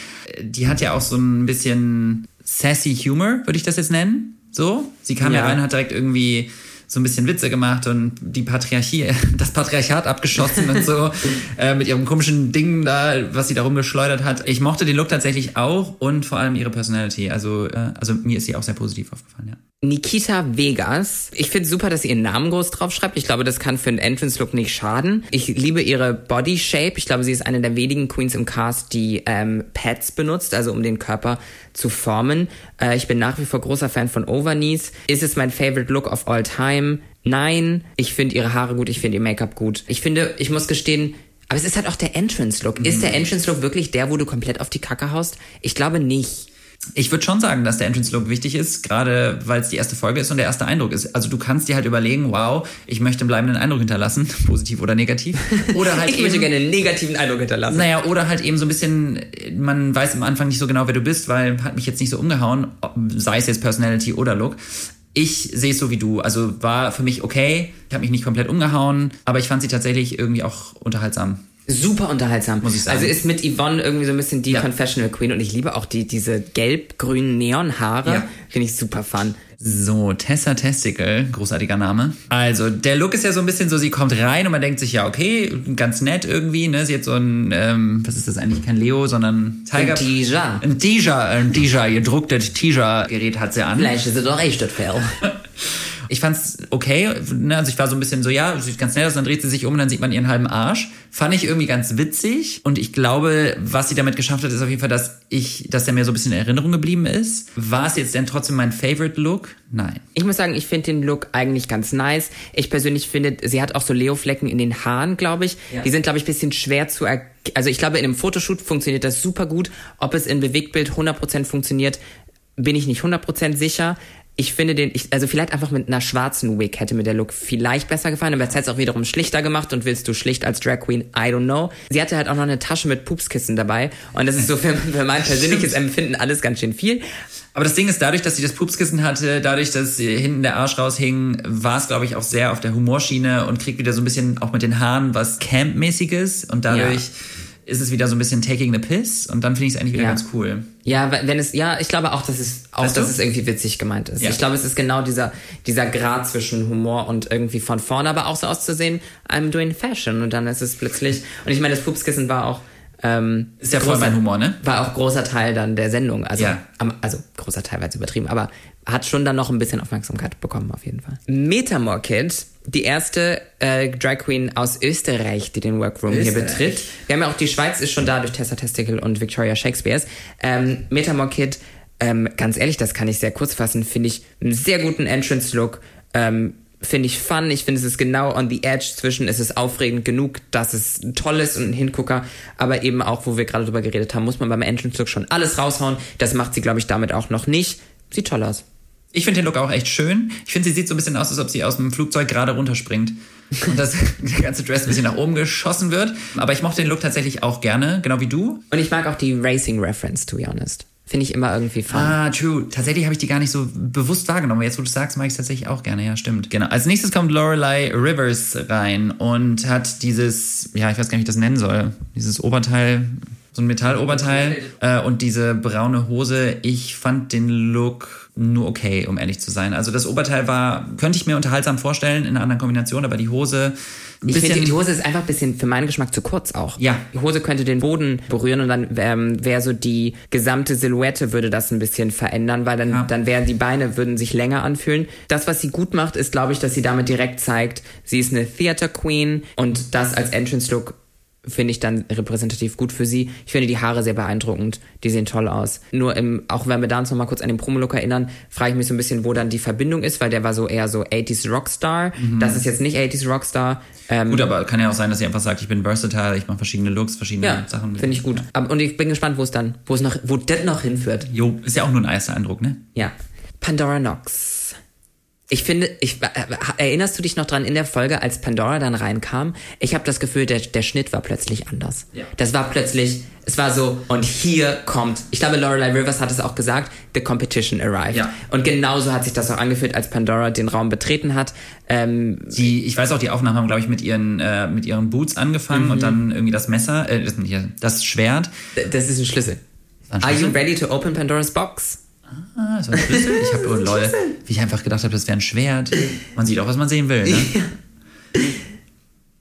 Die hat ja auch so ein bisschen sassy Humor, würde ich das jetzt nennen. So, sie kam ja, ja rein, hat direkt irgendwie so ein bisschen Witze gemacht und die Patriarchie, das Patriarchat abgeschossen und so äh, mit ihrem komischen Ding da, was sie da rumgeschleudert hat. Ich mochte den Look tatsächlich auch und vor allem ihre Personality. Also, äh, also mir ist sie auch sehr positiv aufgefallen, ja. Nikita Vegas. Ich finde super, dass sie ihren Namen groß draufschreibt. Ich glaube, das kann für einen Entrance-Look nicht schaden. Ich liebe ihre Body Shape. Ich glaube, sie ist eine der wenigen Queens im Cast, die ähm, Pads benutzt, also um den Körper zu formen. Äh, ich bin nach wie vor großer Fan von Overknees. Ist es mein Favorite Look of all time? Nein. Ich finde ihre Haare gut, ich finde ihr Make-up gut. Ich finde, ich muss gestehen, aber es ist halt auch der Entrance-Look. Mhm. Ist der Entrance-Look wirklich der, wo du komplett auf die Kacke haust? Ich glaube nicht. Ich würde schon sagen, dass der Entrance-Look wichtig ist, gerade weil es die erste Folge ist und der erste Eindruck ist. Also du kannst dir halt überlegen, wow, ich möchte einen bleibenden Eindruck hinterlassen, positiv oder negativ. Oder halt ich eben, möchte gerne einen negativen Eindruck hinterlassen. Naja, oder halt eben so ein bisschen, man weiß am Anfang nicht so genau, wer du bist, weil hat mich jetzt nicht so umgehauen, sei es jetzt Personality oder Look. Ich sehe es so wie du. Also war für mich okay. Ich habe mich nicht komplett umgehauen, aber ich fand sie tatsächlich irgendwie auch unterhaltsam. Super unterhaltsam. Muss ich sagen. Also ist mit Yvonne irgendwie so ein bisschen die ja. Confessional Queen und ich liebe auch die, diese gelb-grünen Neonhaare. Ja. Finde ich super fun. So, Tessa Testicle, großartiger Name. Also, der Look ist ja so ein bisschen so, sie kommt rein und man denkt sich, ja, okay, ganz nett irgendwie, ne? Sie hat so ein, ähm, was ist das eigentlich? Kein Leo, sondern Tiger. Ein Tija. Ein Tija, ein Tija, ihr drucktes Tija-Gerät hat sie an. Vielleicht ist sie doch echt das Fell. Ich fand's okay. Ne? Also ich war so ein bisschen so, ja, sieht ganz nett aus, dann dreht sie sich um und dann sieht man ihren halben Arsch. Fand ich irgendwie ganz witzig. Und ich glaube, was sie damit geschafft hat, ist auf jeden Fall, dass ich, dass der mir so ein bisschen in Erinnerung geblieben ist. War es jetzt denn trotzdem mein Favorite Look? Nein. Ich muss sagen, ich finde den Look eigentlich ganz nice. Ich persönlich finde, sie hat auch so Leo-Flecken in den Haaren, glaube ich. Ja. Die sind, glaube ich, bisschen schwer zu erkennen. Also ich glaube, in einem Fotoshoot funktioniert das super gut. Ob es in Bewegtbild 100% funktioniert, bin ich nicht 100% sicher ich finde den, ich, also vielleicht einfach mit einer schwarzen Wig hätte mir der Look vielleicht besser gefallen, aber jetzt hat es auch wiederum schlichter gemacht und willst du schlicht als Drag Queen, I don't know. Sie hatte halt auch noch eine Tasche mit Pupskissen dabei und das ist so für, für mein persönliches Empfinden alles ganz schön viel. Aber das Ding ist, dadurch, dass sie das Pupskissen hatte, dadurch, dass hinten der Arsch raushing, war es, glaube ich, auch sehr auf der Humorschiene und kriegt wieder so ein bisschen auch mit den Haaren was Camp-mäßiges und dadurch... Ja ist es wieder so ein bisschen taking the piss und dann finde ich es eigentlich wieder ja. ganz cool. Ja, wenn es, ja, ich glaube auch, dass es auch, weißt dass es irgendwie witzig gemeint ist. Ja. Ich glaube, es ist genau dieser, dieser Grad zwischen Humor und irgendwie von vorne, aber auch so auszusehen, I'm doing fashion und dann ist es plötzlich, und ich meine, das Pupskissen war auch, ähm, ist ja voll mein Humor, ne? War auch großer Teil dann der Sendung. Also, ja. also großer Teil war jetzt übertrieben, aber hat schon dann noch ein bisschen Aufmerksamkeit bekommen, auf jeden Fall. Metamore Kid, die erste äh, Drag Queen aus Österreich, die den Workroom Österreich. hier betritt. Wir haben ja auch die Schweiz ist schon da durch Tessa Testicle und Victoria Shakespeares. Ähm, Metamore Kid, ähm, ganz ehrlich, das kann ich sehr kurz fassen, finde ich einen sehr guten Entrance-Look. Ähm, finde ich fun. Ich finde, es ist genau on the edge zwischen, es ist aufregend genug, dass es toll ist und ein Hingucker, aber eben auch, wo wir gerade drüber geredet haben, muss man beim Entrance-Look schon alles raushauen. Das macht sie, glaube ich, damit auch noch nicht. Sieht toll aus. Ich finde den Look auch echt schön. Ich finde, sie sieht so ein bisschen aus, als ob sie aus dem Flugzeug gerade runterspringt. Und das der ganze Dress ein bisschen nach oben geschossen wird. Aber ich mochte den Look tatsächlich auch gerne, genau wie du. Und ich mag auch die Racing Reference, to be honest. Finde ich immer irgendwie fun. Ah, true. Tatsächlich habe ich die gar nicht so bewusst wahrgenommen. Jetzt, wo du es sagst, mag ich es tatsächlich auch gerne. Ja, stimmt. Genau. Als nächstes kommt Lorelei Rivers rein und hat dieses, ja, ich weiß gar nicht, wie ich das nennen soll, dieses Oberteil, so ein Metalloberteil äh, und diese braune Hose. Ich fand den Look nur okay, um ehrlich zu sein. Also das Oberteil war, könnte ich mir unterhaltsam vorstellen in einer anderen Kombination, aber die Hose ich finde, die Hose ist einfach ein bisschen für meinen Geschmack zu kurz auch. Ja. Die Hose könnte den Boden berühren und dann ähm, wäre so die gesamte Silhouette würde das ein bisschen verändern, weil dann, ja. dann wären die Beine würden sich länger anfühlen. Das, was sie gut macht, ist, glaube ich, dass sie damit direkt zeigt, sie ist eine Theater Queen und das als Entrance Look finde ich dann repräsentativ gut für sie. Ich finde die Haare sehr beeindruckend. Die sehen toll aus. Nur im, auch wenn wir da uns noch mal kurz an den Promolook erinnern, frage ich mich so ein bisschen, wo dann die Verbindung ist, weil der war so eher so 80s Rockstar. Mhm. Das ist jetzt nicht 80s Rockstar. Ähm, gut, aber kann ja auch sein, dass sie einfach sagt, ich bin versatile, ich mache verschiedene Looks, verschiedene ja, Sachen. Finde ich gut. Ja. Und ich bin gespannt, wo es dann, wo es noch, wo das noch hinführt. Jo, ist ja auch nur ein erster Eindruck, ne? Ja. Pandora Knox. Ich finde, ich, äh, erinnerst du dich noch dran in der Folge, als Pandora dann reinkam? Ich habe das Gefühl, der, der Schnitt war plötzlich anders. Ja. Das war plötzlich, es war so, und hier kommt, ich glaube, Lorelei Rivers hat es auch gesagt, the competition arrived. Ja. Und genauso hat sich das auch angefühlt, als Pandora den Raum betreten hat. Ähm, die, ich weiß auch, die Aufnahmen haben, glaube ich, mit ihren, äh, mit ihren Boots angefangen mhm. und dann irgendwie das Messer, äh, das, das Schwert. Das ist ein Schlüssel. Are you ready to open Pandora's box? Ah, so ein Schlüssel? Ich habe, oh lol, wie ich einfach gedacht habe, das wäre ein Schwert. Man sieht auch, was man sehen will, ne?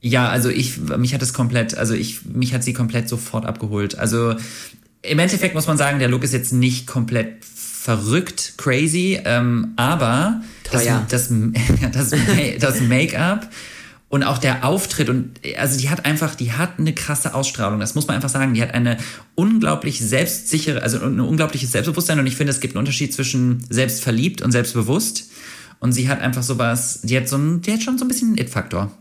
Ja, also ich, mich hat es komplett, also ich, mich hat sie komplett sofort abgeholt. Also im Endeffekt muss man sagen, der Look ist jetzt nicht komplett verrückt, crazy, ähm, aber das, das, das, das Make-up und auch der Auftritt und also die hat einfach, die hat eine krasse Ausstrahlung. Das muss man einfach sagen. Die hat eine unglaublich selbstsichere, also ein unglaubliches Selbstbewusstsein und ich finde, es gibt einen Unterschied zwischen selbstverliebt und selbstbewusst. Und sie hat einfach sowas, die hat so ein, die hat schon so ein bisschen einen It-Faktor.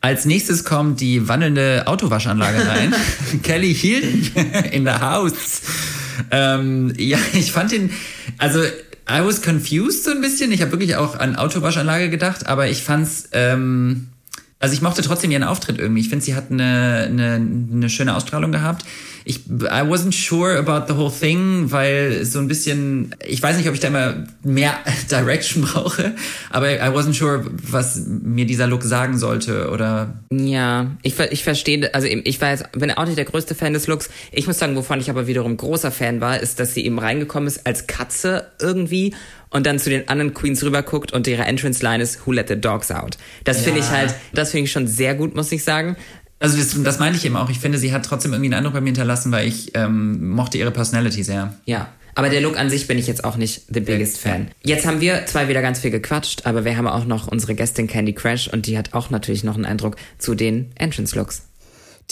Als nächstes kommt die wandelnde Autowaschanlage rein. Kelly Hilton in the house. Ähm, ja, ich fand den, also I was confused so ein bisschen. Ich habe wirklich auch an Autowaschanlage gedacht, aber ich fand's, ähm, also ich mochte trotzdem ihren Auftritt irgendwie. Ich finde, sie hat eine, eine, eine schöne Ausstrahlung gehabt ich, I wasn't sure about the whole thing, weil so ein bisschen, ich weiß nicht, ob ich da immer mehr Direction brauche, aber I wasn't sure, was mir dieser Look sagen sollte oder. Ja, ich, ich verstehe, also ich weiß, bin auch nicht der größte Fan des Looks. Ich muss sagen, wovon ich aber wiederum großer Fan war, ist, dass sie eben reingekommen ist als Katze irgendwie und dann zu den anderen Queens rüberguckt und ihre Entrance Line ist Who Let the Dogs Out. Das ja. finde ich halt, das finde ich schon sehr gut, muss ich sagen. Also das, das meine ich eben auch. Ich finde, sie hat trotzdem irgendwie einen Eindruck bei mir hinterlassen, weil ich ähm, mochte ihre Personality sehr. Ja. Aber der Look an sich bin ich jetzt auch nicht the biggest fan. Jetzt haben wir zwar wieder ganz viel gequatscht, aber wir haben auch noch unsere Gästin Candy Crash und die hat auch natürlich noch einen Eindruck zu den Entrance-Looks.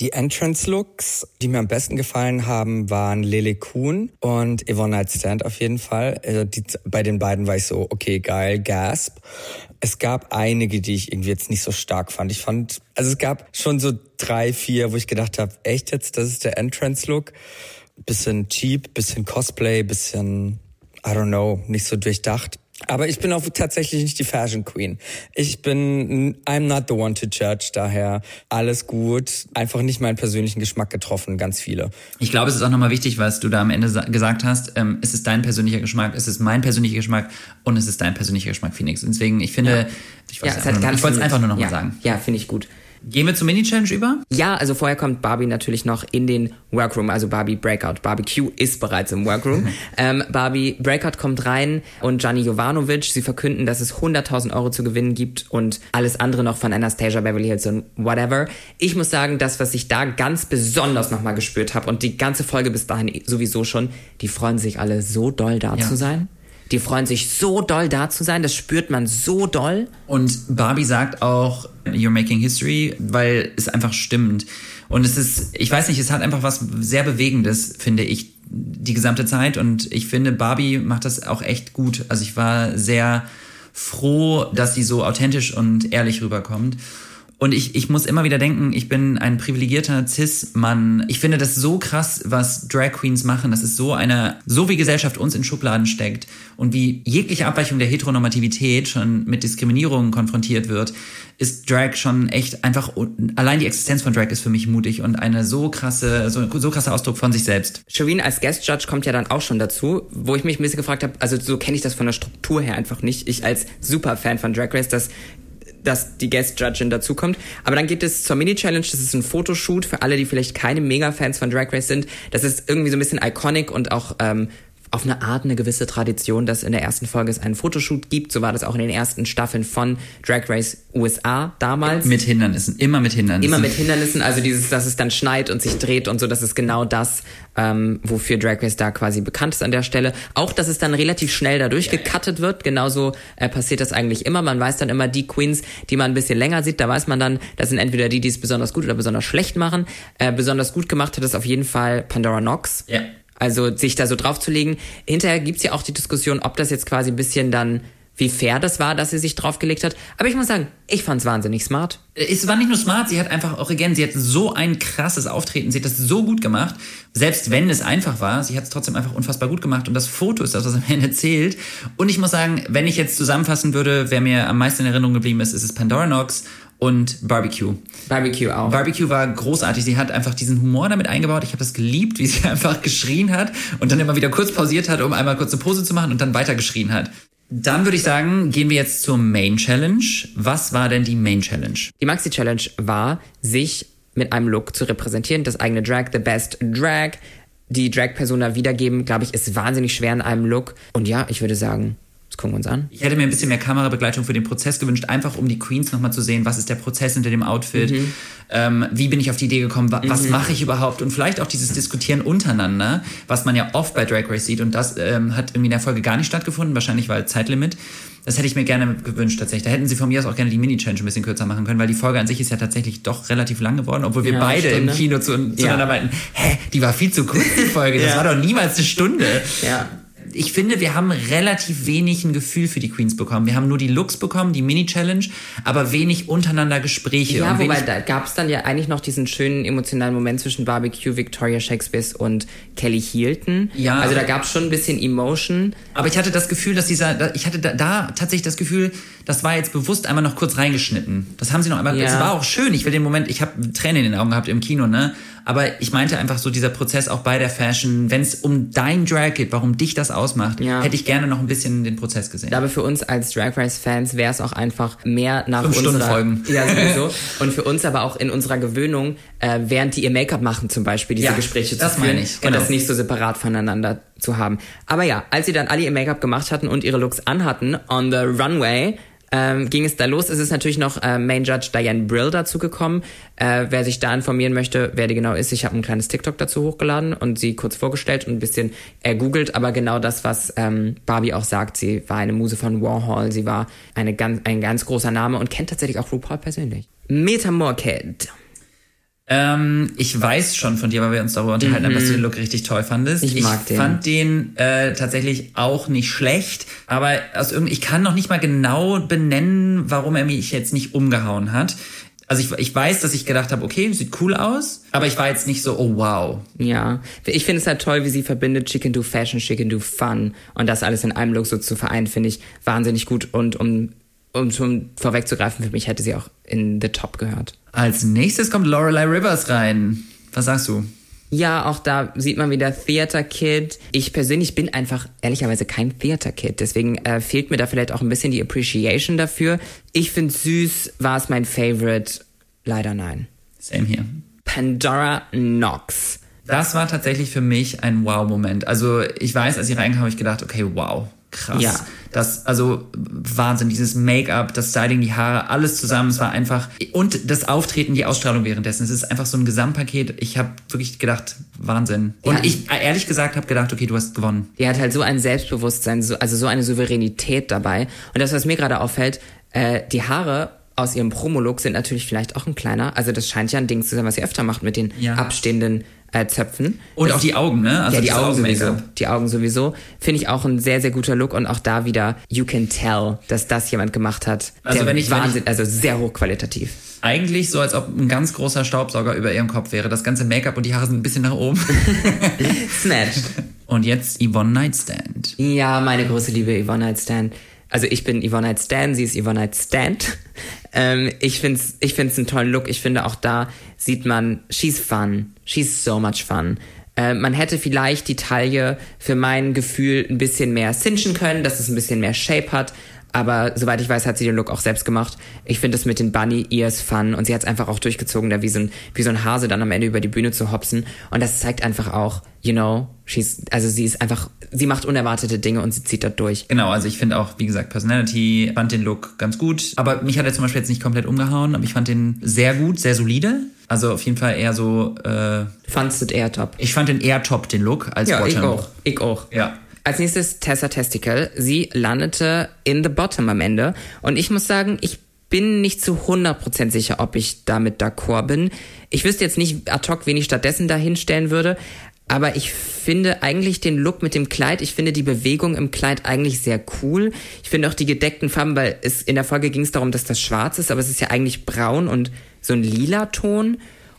Die Entrance-Looks, die mir am besten gefallen haben, waren Lily Kuhn und Yvonne Nightstand auf jeden Fall. Also die, bei den beiden war ich so, okay, geil, gasp. Es gab einige, die ich irgendwie jetzt nicht so stark fand. Ich fand, also es gab schon so drei, vier, wo ich gedacht habe, echt jetzt, das ist der Entrance-Look. Bisschen cheap, bisschen Cosplay, bisschen, I don't know, nicht so durchdacht. Aber ich bin auch tatsächlich nicht die Fashion Queen. Ich bin, I'm not the one to judge, daher alles gut. Einfach nicht meinen persönlichen Geschmack getroffen, ganz viele. Ich glaube, es ist auch nochmal wichtig, was du da am Ende gesagt hast. Ähm, es ist dein persönlicher Geschmack, es ist mein persönlicher Geschmack und es ist dein persönlicher Geschmack, Phoenix. Deswegen, ich finde, ja. ich, ja, es ich wollte es einfach nur nochmal ja. sagen. Ja, finde ich gut. Gehen wir zur Mini-Challenge über? Ja, also vorher kommt Barbie natürlich noch in den Workroom, also Barbie Breakout. Barbie Q ist bereits im Workroom. ähm, Barbie Breakout kommt rein und Gianni Jovanovic, sie verkünden, dass es 100.000 Euro zu gewinnen gibt und alles andere noch von Anastasia Beverly Hills und whatever. Ich muss sagen, das, was ich da ganz besonders nochmal gespürt habe und die ganze Folge bis dahin sowieso schon, die freuen sich alle so doll da ja. zu sein. Die freuen sich so doll da zu sein, das spürt man so doll. Und Barbie sagt auch, you're making history, weil es einfach stimmt. Und es ist, ich weiß nicht, es hat einfach was sehr Bewegendes, finde ich, die gesamte Zeit. Und ich finde, Barbie macht das auch echt gut. Also ich war sehr froh, dass sie so authentisch und ehrlich rüberkommt. Und ich, ich muss immer wieder denken, ich bin ein privilegierter Cis-Mann. Ich finde das so krass, was Drag Queens machen. Das ist so eine, so wie Gesellschaft uns in Schubladen steckt und wie jegliche Abweichung der Heteronormativität schon mit Diskriminierung konfrontiert wird, ist Drag schon echt einfach, allein die Existenz von Drag ist für mich mutig und eine so krasse, so, so krasser Ausdruck von sich selbst. Shireen als Guest Judge kommt ja dann auch schon dazu, wo ich mich ein bisschen gefragt habe, also so kenne ich das von der Struktur her einfach nicht. Ich als Superfan von Drag Race, dass dass die Guest Judgein dazukommt. Aber dann geht es zur Mini-Challenge. Das ist ein Fotoshoot für alle, die vielleicht keine Mega-Fans von Drag Race sind. Das ist irgendwie so ein bisschen iconic und auch ähm, auf eine Art eine gewisse Tradition, dass in der ersten Folge es einen Fotoshoot gibt. So war das auch in den ersten Staffeln von Drag Race USA damals. Mit Hindernissen, immer mit Hindernissen. Immer mit Hindernissen, also dieses, dass es dann schneit und sich dreht und so, das ist genau das, ähm, wofür Drag Race da quasi bekannt ist an der Stelle. Auch, dass es dann relativ schnell da durchgecuttet wird, genauso äh, passiert das eigentlich immer. Man weiß dann immer die Queens, die man ein bisschen länger sieht, da weiß man dann, das sind entweder die, die es besonders gut oder besonders schlecht machen. Äh, besonders gut gemacht hat es auf jeden Fall Pandora Knox. Ja. Also sich da so draufzulegen. Hinterher gibt's ja auch die Diskussion, ob das jetzt quasi ein bisschen dann wie fair das war, dass sie sich draufgelegt hat. Aber ich muss sagen, ich fand's wahnsinnig smart. Es war nicht nur smart, sie hat einfach auch again, sie hat so ein krasses Auftreten, sie hat das so gut gemacht. Selbst wenn es einfach war, sie hat es trotzdem einfach unfassbar gut gemacht und das Foto ist das, was am Ende zählt. Und ich muss sagen, wenn ich jetzt zusammenfassen würde, wer mir am meisten in Erinnerung geblieben ist, ist es Pandora Knox und Barbecue. Barbecue auch. Barbecue war großartig. Sie hat einfach diesen Humor damit eingebaut. Ich habe das geliebt, wie sie einfach geschrien hat und dann immer wieder kurz pausiert hat, um einmal kurz eine Pose zu machen und dann weiter geschrien hat. Dann würde ich sagen, gehen wir jetzt zur Main Challenge. Was war denn die Main Challenge? Die Maxi Challenge war, sich mit einem Look zu repräsentieren, das eigene Drag, the best Drag, die Drag-Persona wiedergeben, glaube ich, ist wahnsinnig schwer in einem Look. Und ja, ich würde sagen, das gucken wir uns an. Ich hätte mir ein bisschen mehr Kamerabegleitung für den Prozess gewünscht, einfach um die Queens nochmal zu sehen, was ist der Prozess hinter dem Outfit, mhm. ähm, wie bin ich auf die Idee gekommen, wa was mhm. mache ich überhaupt und vielleicht auch dieses Diskutieren untereinander, was man ja oft bei Drag Race sieht und das ähm, hat irgendwie in der Folge gar nicht stattgefunden, wahrscheinlich weil Zeitlimit. Das hätte ich mir gerne gewünscht tatsächlich. Da hätten sie von mir aus auch gerne die Mini-Challenge ein bisschen kürzer machen können, weil die Folge an sich ist ja tatsächlich doch relativ lang geworden, obwohl wir ja, beide Stunde. im Kino zu, zueinander ja. meinten, hä, die war viel zu kurz, die Folge, das ja. war doch niemals eine Stunde. Ja ich finde, wir haben relativ wenig ein Gefühl für die Queens bekommen. Wir haben nur die Looks bekommen, die Mini-Challenge, aber wenig untereinander Gespräche. Ja, wobei da gab es dann ja eigentlich noch diesen schönen emotionalen Moment zwischen Barbecue, Victoria Shakespeare und Kelly Hilton. Ja. Also da gab es schon ein bisschen Emotion. Aber ich hatte das Gefühl, dass dieser, ich hatte da, da tatsächlich das Gefühl, das war jetzt bewusst einmal noch kurz reingeschnitten. Das haben sie noch einmal, ja. das war auch schön. Ich will den Moment, ich habe Tränen in den Augen gehabt im Kino, ne? Aber ich meinte einfach so dieser Prozess auch bei der Fashion, wenn es um dein Drag geht, warum dich das ausmacht, ja. hätte ich gerne noch ein bisschen den Prozess gesehen. Aber für uns als Drag Race Fans wäre es auch einfach mehr nach Fünf unserer Folgen. Ja, sowieso. Und für uns aber auch in unserer Gewöhnung, äh, während die ihr Make-up machen zum Beispiel, diese ja, Gespräche zu führen ich, genau. und das nicht so separat voneinander zu haben. Aber ja, als sie dann alle ihr Make-up gemacht hatten und ihre Looks anhatten on the runway, ähm, ging es da los. Es ist natürlich noch äh, Main Judge Diane Brill dazu gekommen. Äh, wer sich da informieren möchte, wer die genau ist, ich habe ein kleines TikTok dazu hochgeladen und sie kurz vorgestellt und ein bisschen ergoogelt, aber genau das, was ähm, Barbie auch sagt. Sie war eine Muse von Warhol, sie war eine ganz, ein ganz großer Name und kennt tatsächlich auch RuPaul persönlich. Meta Morked. Ähm, ich weiß schon von dir, weil wir uns darüber unterhalten haben, dass du den Look richtig toll fandest. Ich mag ich den. fand den äh, tatsächlich auch nicht schlecht, aber aus irgend ich kann noch nicht mal genau benennen, warum er mich jetzt nicht umgehauen hat. Also ich, ich weiß, dass ich gedacht habe, okay, sieht cool aus, aber ich war jetzt nicht so, oh wow. Ja, ich finde es halt toll, wie sie verbindet Chicken Do Fashion, Chicken Do Fun und das alles in einem Look so zu vereinen, finde ich wahnsinnig gut und um um schon vorwegzugreifen, für mich hätte sie auch in The Top gehört. Als nächstes kommt Lorelei Rivers rein. Was sagst du? Ja, auch da sieht man wieder Theater Kid. Ich persönlich bin einfach ehrlicherweise kein Theater Kid, deswegen äh, fehlt mir da vielleicht auch ein bisschen die Appreciation dafür. Ich finde süß, war es mein Favorite? Leider nein. Same hier. Pandora Knox. Das war tatsächlich für mich ein Wow-Moment. Also ich weiß, als ich reinkam, habe ich gedacht, okay, wow, krass. Ja. Das, also Wahnsinn, dieses Make-up, das Styling, die Haare, alles zusammen, es war einfach, und das Auftreten, die Ausstrahlung währenddessen, es ist einfach so ein Gesamtpaket. Ich habe wirklich gedacht, Wahnsinn. Und ja. ich ehrlich gesagt habe gedacht, okay, du hast gewonnen. Die hat halt so ein Selbstbewusstsein, so, also so eine Souveränität dabei. Und das, was mir gerade auffällt, äh, die Haare aus ihrem Promolook sind natürlich vielleicht auch ein kleiner. Also das scheint ja ein Ding zu sein, was sie öfter macht mit den ja. abstehenden äh, Zöpfen. Und Das- auch die Augen, ne? Also ja, die Augen sowieso. Die Augen sowieso. Finde ich auch ein sehr, sehr guter Look und auch da wieder, you can tell, dass das jemand gemacht hat. Also wenn ich- wenn Wahnsinn, also sehr hochqualitativ. Eigentlich so, als ob ein ganz großer Staubsauger über ihrem Kopf wäre. Das ganze Make-up und die Haare sind ein bisschen nach oben. Snatched. Und jetzt Yvonne Nightstand. Ja, meine große Liebe Yvonne Nightstand. Also ich bin Yvonne Nightstand, sie ist Yvonne Nightstand. Ähm, ich find's, ich find's einen tollen Look. Ich finde auch da sieht man, she's fun. She's so much fun. Äh, man hätte vielleicht die Taille für mein Gefühl ein bisschen mehr cinchen können, dass es ein bisschen mehr Shape hat. Aber soweit ich weiß, hat sie den Look auch selbst gemacht. Ich finde es mit den Bunny Ears fun und sie hat es einfach auch durchgezogen, da wie so, ein, wie so ein Hase dann am Ende über die Bühne zu hopsen. Und das zeigt einfach auch, you know, she's, also sie ist einfach, sie macht unerwartete Dinge und sie zieht da durch. Genau, also ich finde auch, wie gesagt, Personality, fand den Look ganz gut. Aber mich hat er zum Beispiel jetzt nicht komplett umgehauen, aber ich fand den sehr gut, sehr solide. Also auf jeden Fall eher so, äh, Fandst du eher top? ich fand den eher top, den Look, als Ja, ich Bottom. auch. Ich auch. Ja. Als nächstes Tessa Testicle. Sie landete in the bottom am Ende. Und ich muss sagen, ich bin nicht zu 100% sicher, ob ich damit d'accord bin. Ich wüsste jetzt nicht ad hoc, wen ich stattdessen da hinstellen würde. Aber ich finde eigentlich den Look mit dem Kleid, ich finde die Bewegung im Kleid eigentlich sehr cool. Ich finde auch die gedeckten Farben, weil es in der Folge ging es darum, dass das schwarz ist, aber es ist ja eigentlich braun und so ein lila Ton.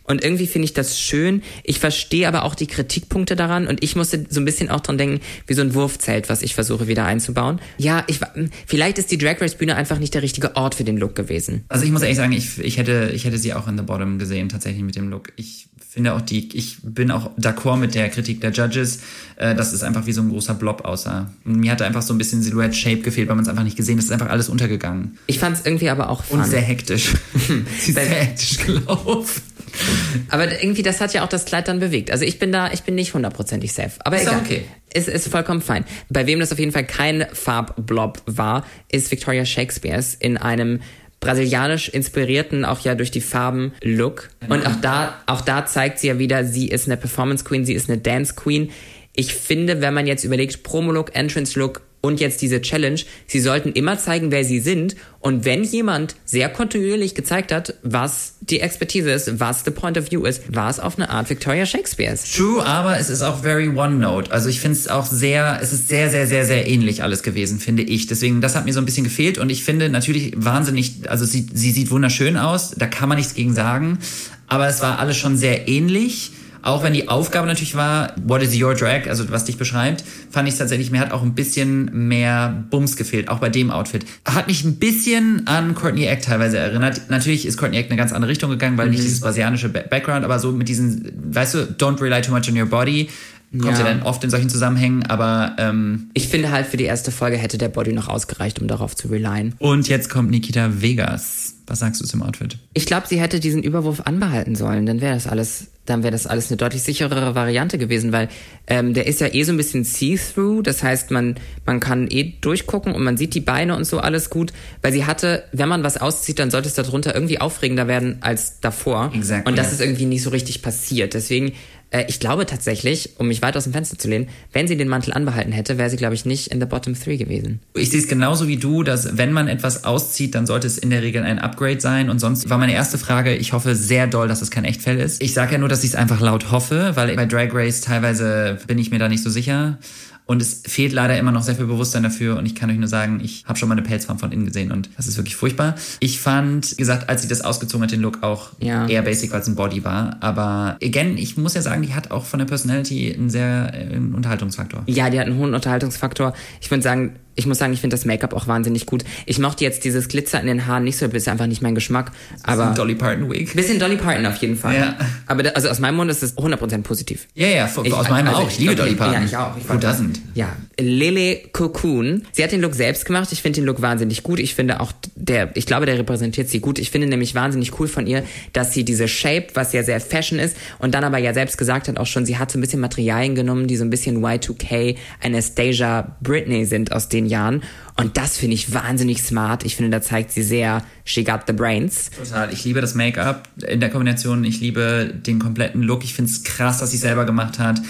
Und irgendwie finde ich das schön. Ich verstehe aber auch die Kritikpunkte daran und ich musste so ein bisschen auch dran denken, wie so ein Wurfzelt, was ich versuche wieder einzubauen. Ja, ich wa- vielleicht ist die Drag Race Bühne einfach nicht der richtige Ort für den Look gewesen. Also ich muss ehrlich sagen, ich, ich, hätte, ich hätte sie auch in The Bottom gesehen, tatsächlich mit dem Look. Ich finde auch die, ich bin auch d'accord mit der Kritik der Judges, äh, dass es einfach wie so ein großer Blob aussah. Und mir hatte einfach so ein bisschen Silhouette-Shape gefehlt, weil man es einfach nicht gesehen hat. Es ist einfach alles untergegangen. Ich fand es irgendwie aber auch fun. Und sehr hektisch. sie ist sehr hektisch gelaufen. Aber irgendwie, das hat ja auch das Kleid dann bewegt. Also ich bin da, ich bin nicht hundertprozentig safe. Aber Ist egal. okay. Ist, ist vollkommen fein. Bei wem das auf jeden Fall kein Farbblob war, ist Victoria Shakespeares in einem brasilianisch inspirierten, auch ja durch die Farben Look. Und auch da, auch da zeigt sie ja wieder, sie ist eine Performance Queen, sie ist eine Dance Queen. Ich finde, wenn man jetzt überlegt, Promo-Look, Entrance-Look und jetzt diese Challenge, sie sollten immer zeigen, wer sie sind. Und wenn jemand sehr kontinuierlich gezeigt hat, was die Expertise ist, was the point of view ist, war es auf eine Art Victoria Shakespeares. True, aber es ist auch very one-note. Also ich finde es auch sehr, es ist sehr, sehr, sehr, sehr ähnlich alles gewesen, finde ich. Deswegen, das hat mir so ein bisschen gefehlt und ich finde natürlich wahnsinnig, also sie, sie sieht wunderschön aus, da kann man nichts gegen sagen, aber es war alles schon sehr ähnlich. Auch wenn die Aufgabe natürlich war, what is your drag, also was dich beschreibt, fand ich tatsächlich, mir hat auch ein bisschen mehr Bums gefehlt, auch bei dem Outfit. Hat mich ein bisschen an Courtney Act teilweise erinnert. Natürlich ist Courtney Act eine ganz andere Richtung gegangen, weil nicht dieses brasilianische Ba- Background, aber so mit diesen, weißt du, don't rely too much on your body, kommt ja, Ja. dann oft in solchen Zusammenhängen, aber ähm, Ich finde halt, für die erste Folge hätte der Body noch ausgereicht, um darauf zu relyen. und jetzt kommt Nikita Vegas. Was sagst du zum Outfit? Ich glaube, sie hätte diesen Überwurf anbehalten sollen. Dann wäre das alles, dann wäre das alles eine deutlich sicherere Variante gewesen, weil ähm, der ist ja eh so ein bisschen see-through. Das heißt, man man kann eh durchgucken und man sieht die Beine und so alles gut. Weil sie hatte, wenn man was auszieht, dann sollte es darunter irgendwie aufregender werden als davor. Exactly. Und das ist irgendwie nicht so richtig passiert. Deswegen äh, ich glaube tatsächlich, um mich weit aus dem Fenster zu lehnen, wenn sie den Mantel anbehalten hätte, wäre sie, glaube ich, nicht in the bottom three gewesen. Ich sehe es genauso wie du, dass wenn man etwas auszieht, dann sollte es in der Regel ein Upgrade sein. Und sonst war meine erste Frage, ich hoffe sehr doll, dass es kein Echtfell ist. Ich sage ja nur, dass ich es einfach laut hoffe, weil bei Drag Race teilweise bin ich mir da nicht so sicher. Und es fehlt leider immer noch sehr viel Bewusstsein dafür. Und ich kann euch nur sagen, ich habe schon mal eine Pelzfarm von innen gesehen und das ist wirklich furchtbar. Ich fand, wie gesagt, als sie das ausgezogen hat, den Look auch Ja. eher basic, weil es ein Body war. Aber again, ich muss ja sagen, die hat auch von der Personality einen sehr äh, einen Unterhaltungsfaktor. Ja, die hat einen hohen Unterhaltungsfaktor. Ich würde sagen, ich muss sagen, ich finde das Make-up auch wahnsinnig gut. Ich mochte jetzt dieses Glitzer in den Haaren nicht so, das ist einfach nicht mein Geschmack. Aber Dolly Parton Wig. bisschen Dolly Parton auf jeden Fall. Ja. Aber da, also aus meinem Mund ist es 100% positiv. Ja, ja, Ich- aus meinem also auch. Ich liebe ich- Dolly Parton. ja, ich auch. Ich Who doesn't? Ja, Lele Cocoon. Sie hat den Look selbst gemacht. Ich finde den Look wahnsinnig gut. Ich finde auch der, ich glaube, der repräsentiert sie gut. Ich finde nämlich wahnsinnig cool von ihr, dass sie diese Shape, was ja sehr Fashion ist, und dann aber ja selbst gesagt hat auch schon, sie hat so ein bisschen Materialien genommen, die so ein bisschen Y2K, Anastasia, Britney sind aus den Jahren. Und das finde ich wahnsinnig smart. Ich finde, da zeigt sie sehr, she got the brains. Total. Ich liebe das Make-up in der Kombination. Ich liebe den kompletten Look. Ich finde es krass, dass sie selber gemacht hat.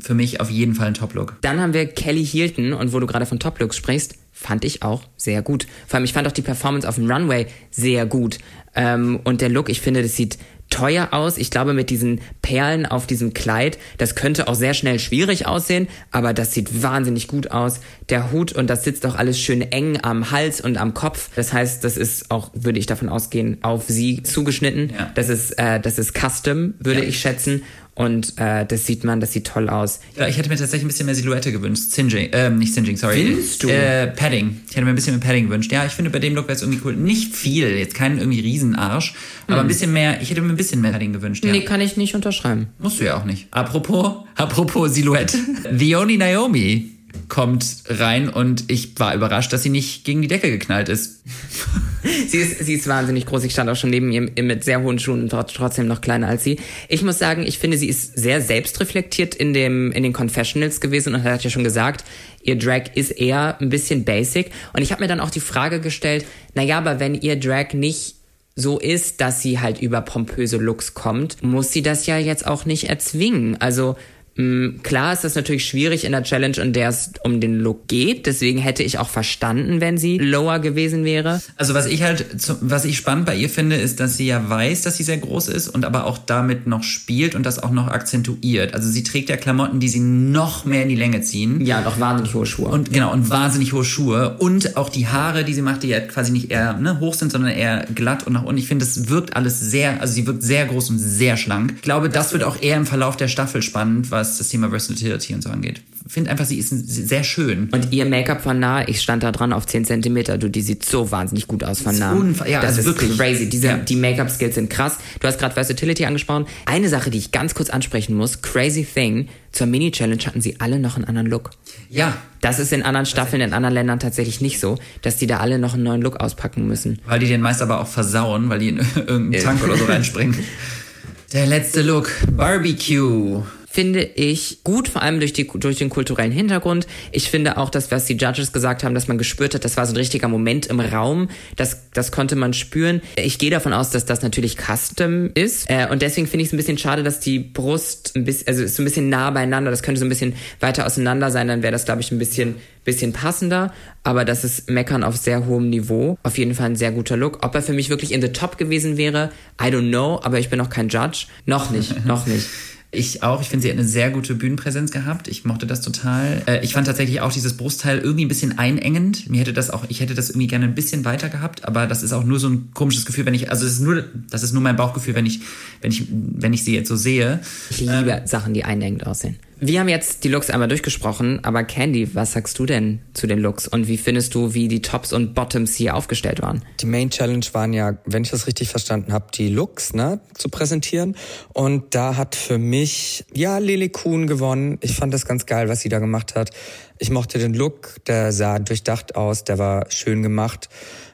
Für mich auf jeden Fall ein Top-Look. Dann haben wir Kelly Hilton und wo du gerade von Top Looks sprichst, fand ich auch sehr gut. Vor allem, ich fand auch die Performance auf dem Runway sehr gut. Ähm, und der Look, ich finde, das sieht teuer aus. Ich glaube, mit diesen Perlen auf diesem Kleid, das könnte auch sehr schnell schwierig aussehen, aber das sieht wahnsinnig gut aus. Der Hut und das sitzt auch alles schön eng am Hals und am Kopf. Das heißt, das ist auch, würde ich davon ausgehen, auf sie zugeschnitten. Ja. Das ist, äh, das ist Custom, würde Ja. ich schätzen. Und äh, das sieht man, das sieht toll aus. Ja, ich hätte mir tatsächlich ein bisschen mehr Silhouette gewünscht. Singeing, ähm, nicht Singeing, sorry. Willst du? Äh, Padding. Ich hätte mir ein bisschen mehr Padding gewünscht. Ja, ich finde, bei dem Look wäre es irgendwie cool. Nicht viel, jetzt keinen irgendwie Riesenarsch, aber ein bisschen mehr, ich hätte mir ein bisschen mehr Padding gewünscht. Ja. Nee, kann ich nicht unterschreiben. Musst du ja auch nicht. Apropos, apropos Silhouette. The Only Naomi kommt rein und ich war überrascht, dass sie nicht gegen die Decke geknallt ist. Sie ist, sie ist wahnsinnig groß. Ich stand auch schon neben ihr mit sehr hohen Schuhen und tr- trotzdem noch kleiner als sie. Ich muss sagen, ich finde, sie ist sehr selbstreflektiert in, dem, in den Confessionals gewesen und hat ja schon gesagt, ihr Drag ist eher ein bisschen basic. Und ich habe mir dann auch die Frage gestellt, naja, aber wenn ihr Drag nicht so ist, dass sie halt über pompöse Looks kommt, muss sie das ja jetzt auch nicht erzwingen. Also klar ist das natürlich schwierig in der Challenge, in der es um den Look geht. Deswegen hätte ich auch verstanden, wenn sie lower gewesen wäre. Also was ich halt, was ich spannend bei ihr finde, ist, dass sie ja weiß, dass sie sehr groß ist und aber auch damit noch spielt und das auch noch akzentuiert. Also sie trägt ja Klamotten, die sie noch mehr in die Länge ziehen. Ja, doch wahnsinnig hohe Schuhe. Und genau, und wahnsinnig hohe Schuhe. Und auch die Haare, die sie macht, die ja quasi nicht eher ne, hoch sind, sondern eher glatt und nach unten. Ich finde, das wirkt alles sehr, also sie wirkt sehr groß und sehr schlank. Ich glaube, das wird auch eher im Verlauf der Staffel spannend, was das Thema Versatility und so angeht. Ich finde einfach, sie ist sehr schön. Und ihr Make-up von nah, ich stand da dran auf 10 Zentimeter, du, die sieht so wahnsinnig gut aus von nah. ja, das also ist wirklich. crazy. Diese, Ja. Die Make-up-Skills sind krass. Du hast gerade Versatility angesprochen. Eine Sache, die ich ganz kurz ansprechen muss, crazy thing, zur Mini-Challenge hatten sie alle noch einen anderen Look. Ja, Das ist in anderen Staffeln, in anderen Ländern tatsächlich nicht so, dass die da alle noch einen neuen Look auspacken müssen. weil die den meist aber auch versauen, weil die in irgendeinen Tank oder so reinspringen. Der letzte Look, Barbecue. Finde ich gut, vor allem durch, die, durch den kulturellen Hintergrund. Ich finde auch, dass was die Judges gesagt haben, dass man gespürt hat, das war so ein richtiger Moment im Raum. Das, das konnte man spüren. Ich gehe davon aus, dass das natürlich Custom ist. Äh, und deswegen finde ich es ein bisschen schade, dass die Brust ein bisschen, also ist so ein bisschen nah beieinander. Das könnte so ein bisschen weiter auseinander sein. Dann wäre das, glaube ich, ein bisschen, bisschen passender. Aber das ist Meckern auf sehr hohem Niveau. Auf jeden Fall ein sehr guter Look. Ob er für mich wirklich in the top gewesen wäre, I don't know. Aber ich bin auch kein Judge. Noch nicht, noch nicht. Ich auch. Ich finde, sie hat eine sehr gute Bühnenpräsenz gehabt. Ich mochte das total. Äh, ich fand tatsächlich auch dieses Brustteil irgendwie ein bisschen einengend. Mir hätte das auch, ich hätte das irgendwie gerne ein bisschen weiter gehabt, aber das ist auch nur so ein komisches Gefühl, wenn ich, also es ist nur, das ist nur mein Bauchgefühl, wenn ich, wenn ich, wenn ich sie jetzt so sehe. Ich liebe Sachen, die einengend aussehen. Wir haben jetzt die Looks einmal durchgesprochen, aber Candy, was sagst du denn zu den Looks und wie findest du, wie die Tops und Bottoms hier aufgestellt waren? Die Main Challenge waren ja, wenn ich das richtig verstanden habe, die Looks ne, zu präsentieren. Und da hat für mich, ja, Lily Kuhn gewonnen. Ich fand das ganz geil, was sie da gemacht hat. Ich mochte den Look, der sah durchdacht aus, der war schön gemacht.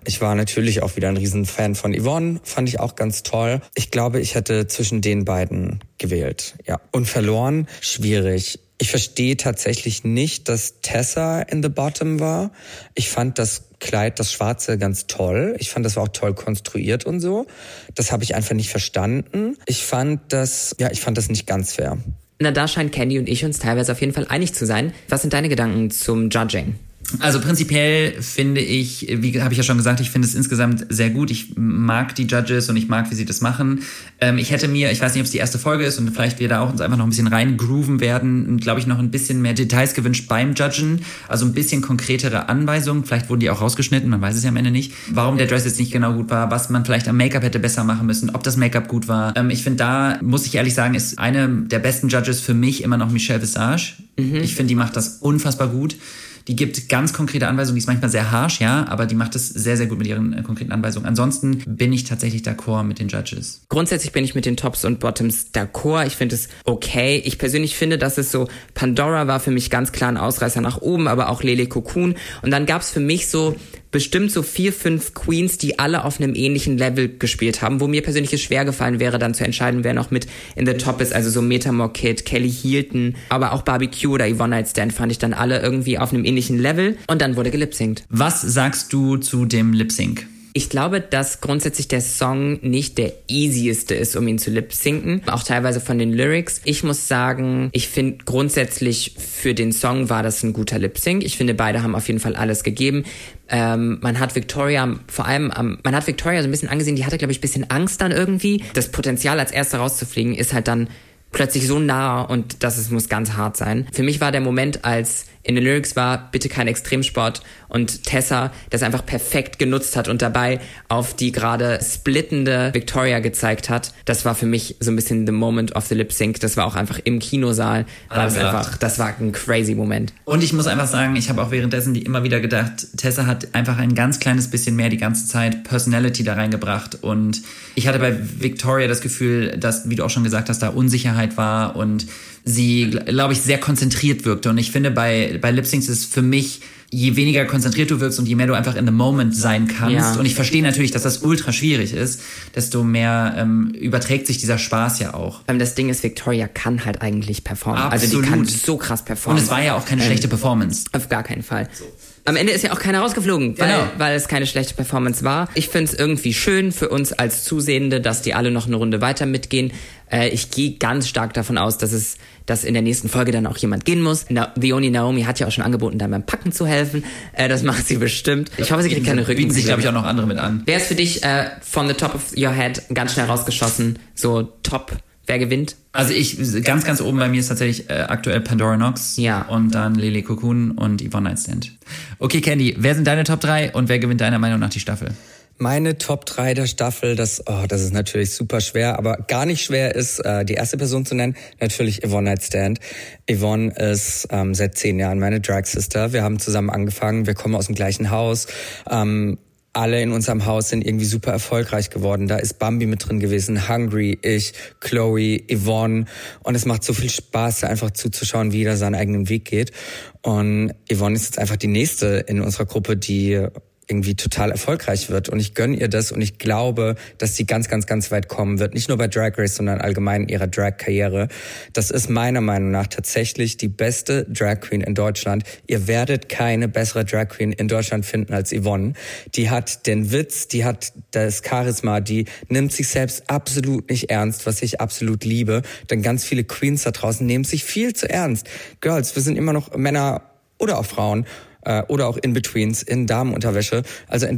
Ich war natürlich auch wieder ein Riesenfan von Yvonne, fand ich auch ganz toll. Ich glaube, ich hätte zwischen den beiden gewählt. Ja. Und verloren, schwierig. Ich verstehe tatsächlich nicht, dass Tessa in the bottom war. Ich fand das Kleid, das Schwarze, ganz toll. Ich fand, das war auch toll konstruiert und so. Das habe ich einfach nicht verstanden. Ich fand das, ja, ich fand das nicht ganz fair. Na, da scheint Candy und ich uns teilweise auf jeden Fall einig zu sein. Was sind deine Gedanken zum Judging? Also prinzipiell finde ich, wie habe ich ja schon gesagt, ich finde es insgesamt sehr gut. Ich mag die Judges und ich mag, wie sie das machen. Ähm, ich hätte mir, ich weiß nicht, ob es die erste Folge ist und vielleicht wir da auch uns einfach noch ein bisschen reingrooven werden, glaube ich, noch ein bisschen mehr Details gewünscht beim Judgen. Also ein bisschen konkretere Anweisungen. Vielleicht wurden die auch rausgeschnitten, man weiß es ja am Ende nicht. Warum der Dress jetzt nicht genau gut war, was man vielleicht am Make-up hätte besser machen müssen, ob das Make-up gut war. Ähm, ich finde, da muss ich ehrlich sagen, ist eine der besten Judges für mich immer noch Michelle Visage. Ich finde, die macht das unfassbar gut. Die gibt ganz konkrete Anweisungen, die ist manchmal sehr harsh, ja, aber die macht es sehr, sehr gut mit ihren äh, konkreten Anweisungen. Ansonsten bin ich tatsächlich d'accord mit den Judges. Grundsätzlich bin ich mit den Tops und Bottoms d'accord. Ich finde es okay. Ich persönlich finde, dass es so, Pandora war für mich ganz klar ein Ausreißer nach oben, aber auch Lele Cocoon. Und dann gab es für mich so bestimmt so vier, fünf Queens, die alle auf einem ähnlichen Level gespielt haben, wo mir persönlich es schwer gefallen wäre, dann zu entscheiden, wer noch mit in the top ist. Also so Metamore Kid, Kelly Hilton, aber auch Barbecue oder Yvonne Night Stand fand ich dann alle irgendwie auf einem ähnlichen Level. Und dann wurde gelipsingt. Was sagst du zu dem Lip Sync? Ich glaube, dass grundsätzlich der Song nicht der easieste ist, um ihn zu lip-sinken. Auch teilweise von den Lyrics. Ich muss sagen, ich finde grundsätzlich für den Song war das ein guter Lip-Sync. Ich finde, beide haben auf jeden Fall alles gegeben. Ähm, man hat Victoria vor allem, ähm, man hat Victoria so ein bisschen angesehen, die hatte, glaube ich, ein bisschen Angst dann irgendwie. Das Potenzial als Erste rauszufliegen ist halt dann plötzlich so nah und das ist, muss ganz hart sein. Für mich war der Moment, als in den Lyrics war, bitte kein Extremsport und Tessa das einfach perfekt genutzt hat und dabei auf die gerade splittende Victoria gezeigt hat. Das war für mich so ein bisschen the moment of the lip sync. Das war auch einfach im Kinosaal. War das, einfach, das war ein crazy Moment. Und ich muss einfach sagen, ich habe auch währenddessen die immer wieder gedacht, Tessa hat einfach ein ganz kleines bisschen mehr die ganze Zeit Personality da reingebracht und ich hatte bei Victoria das Gefühl, dass, wie du auch schon gesagt hast, da Unsicherheit war und sie, glaube ich, sehr konzentriert wirkte. Und ich finde, bei, bei Lip Syncs ist für mich, je weniger konzentriert du wirkst und je mehr du einfach in the moment sein kannst. Ja. Und ich verstehe natürlich, dass das ultra schwierig ist, desto mehr ähm, überträgt sich dieser Spaß ja auch. Das Ding ist, Victoria kann halt eigentlich performen. Absolut. Also die kann so krass performen. Und es war ja auch keine ähm, schlechte Performance. Auf gar keinen Fall. So. Am Ende ist ja auch keiner rausgeflogen, weil, genau. weil es keine schlechte Performance war. Ich finde es irgendwie schön für uns als Zusehende, dass die alle noch eine Runde weiter mitgehen. Äh, ich gehe ganz stark davon aus, dass es, dass in der nächsten Folge dann auch jemand gehen muss. Na, The Only Naomi hat ja auch schon angeboten, da beim Packen zu helfen. Äh, das macht sie bestimmt. Ich hoffe, sie kriegt keine Rücken. Bieten sich, glaube ich, auch noch andere mit an. Wer ist für dich äh, from the top of your head ganz schnell rausgeschossen? So top Wer gewinnt? Also ich, ganz, ganz oben bei mir ist tatsächlich äh, aktuell Pandora Nox. Ja. Und dann Lily Cocoon und Yvonne Nightstand. Okay, Candy, wer sind deine Top 3 und wer gewinnt deiner Meinung nach die Staffel? Meine Top 3 der Staffel, das, oh, das ist natürlich super schwer, aber gar nicht schwer ist, äh, die erste Person zu nennen, natürlich Yvonne Nightstand. Yvonne ist ähm, seit zehn Jahren meine Drag Sister. Wir haben zusammen angefangen, wir kommen aus dem gleichen Haus. Ähm, alle in unserem Haus sind irgendwie super erfolgreich geworden. Da ist Bambi mit drin gewesen, Hungry, ich, Chloe, Yvonne. Und es macht so viel Spaß, da einfach zuzuschauen, wie jeder seinen eigenen Weg geht. Und Yvonne ist jetzt einfach die nächste in unserer Gruppe, die irgendwie total erfolgreich wird. Und ich gönne ihr das und ich glaube, dass sie ganz, ganz, ganz weit kommen wird. Nicht nur bei Drag Race, sondern allgemein in ihrer Drag-Karriere. Das ist meiner Meinung nach tatsächlich die beste Drag Queen in Deutschland. Ihr werdet keine bessere Drag Queen in Deutschland finden als Yvonne. Die hat den Witz, die hat das Charisma, die nimmt sich selbst absolut nicht ernst, was ich absolut liebe. Denn ganz viele Queens da draußen nehmen sich viel zu ernst. Girls, wir sind immer noch Männer oder auch Frauen äh, oder auch In-Betweens in Damenunterwäsche. Also äh,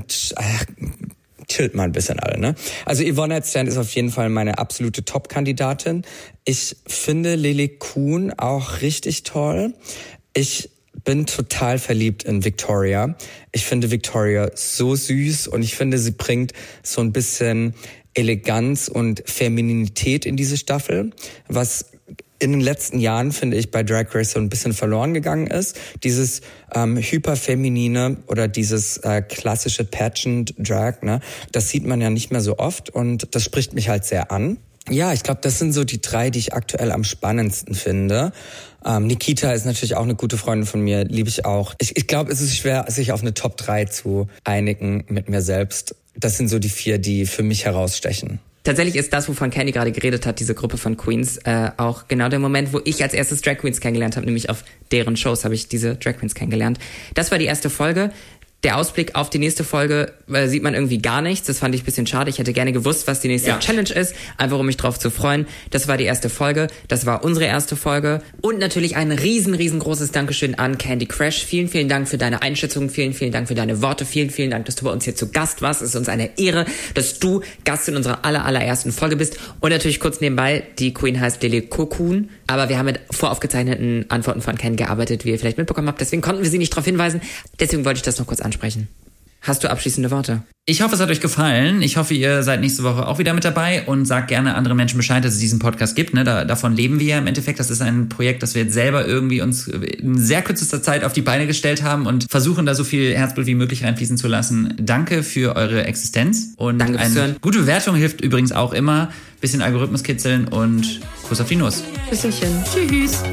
chillt mal ein bisschen alle, ne? Also Yvonne Headstand ist auf jeden Fall meine absolute Top-Kandidatin. Ich finde Lily Kuhn auch richtig toll. Ich bin total verliebt in Victoria. Ich finde Victoria so süß und ich finde, sie bringt so ein bisschen Eleganz und Femininität in diese Staffel, was in den letzten Jahren, finde ich, bei Drag Race so ein bisschen verloren gegangen ist. Dieses ähm, hyperfeminine oder dieses äh, klassische Pageant Drag, ne, das sieht man ja nicht mehr so oft und das spricht mich halt sehr an. Ja, ich glaube, das sind so die drei, die ich aktuell am spannendsten finde. Ähm, Nikita ist natürlich auch eine gute Freundin von mir, liebe ich auch. Ich, ich glaube, es ist schwer, sich auf eine Top 3 zu einigen mit mir selbst. Das sind so die vier, die für mich herausstechen tatsächlich ist das, wovon Candy gerade geredet hat, diese Gruppe von Queens, äh, auch genau der Moment, wo ich als erstes Drag Queens kennengelernt habe, nämlich auf deren Shows habe ich diese Drag Queens kennengelernt. Das war die erste Folge der Ausblick auf die nächste Folge äh, sieht man irgendwie gar nichts. Das fand ich bisschen schade. Ich hätte gerne gewusst, was die nächste ja. Challenge ist, einfach um mich drauf zu freuen. Das war die erste Folge. Das war unsere erste Folge. Und natürlich ein riesen, riesengroßes Dankeschön an Candy Crash. Vielen, vielen Dank für deine Einschätzung. Vielen, vielen Dank für deine Worte. Vielen, vielen Dank, dass du bei uns hier zu Gast warst. Es ist uns eine Ehre, dass du Gast in unserer aller, allerersten Folge bist. Und natürlich kurz nebenbei, die Queen heißt Lily Kokun. Aber wir haben mit voraufgezeichneten Antworten von Ken gearbeitet, wie ihr vielleicht mitbekommen habt. Deswegen konnten wir sie nicht darauf hinweisen. Deswegen wollte ich das noch kurz ansprechen. Hast du abschließende Worte? Ich hoffe, es hat euch gefallen. Ich hoffe, ihr seid nächste Woche auch wieder mit dabei und sagt gerne anderen Menschen Bescheid, dass es diesen Podcast gibt. Ne? Da, davon leben wir ja im Endeffekt. Das ist ein Projekt, das wir jetzt selber irgendwie uns in sehr kürzester Zeit auf die Beine gestellt haben und versuchen, da so viel Herzblut wie möglich reinfließen zu lassen. Danke für eure Existenz. Und Danke eine hören. gute Bewertung hilft übrigens auch immer. Bisschen Algorithmus kitzeln und Kuss auf die Nuss. Küsschen. Tschüss.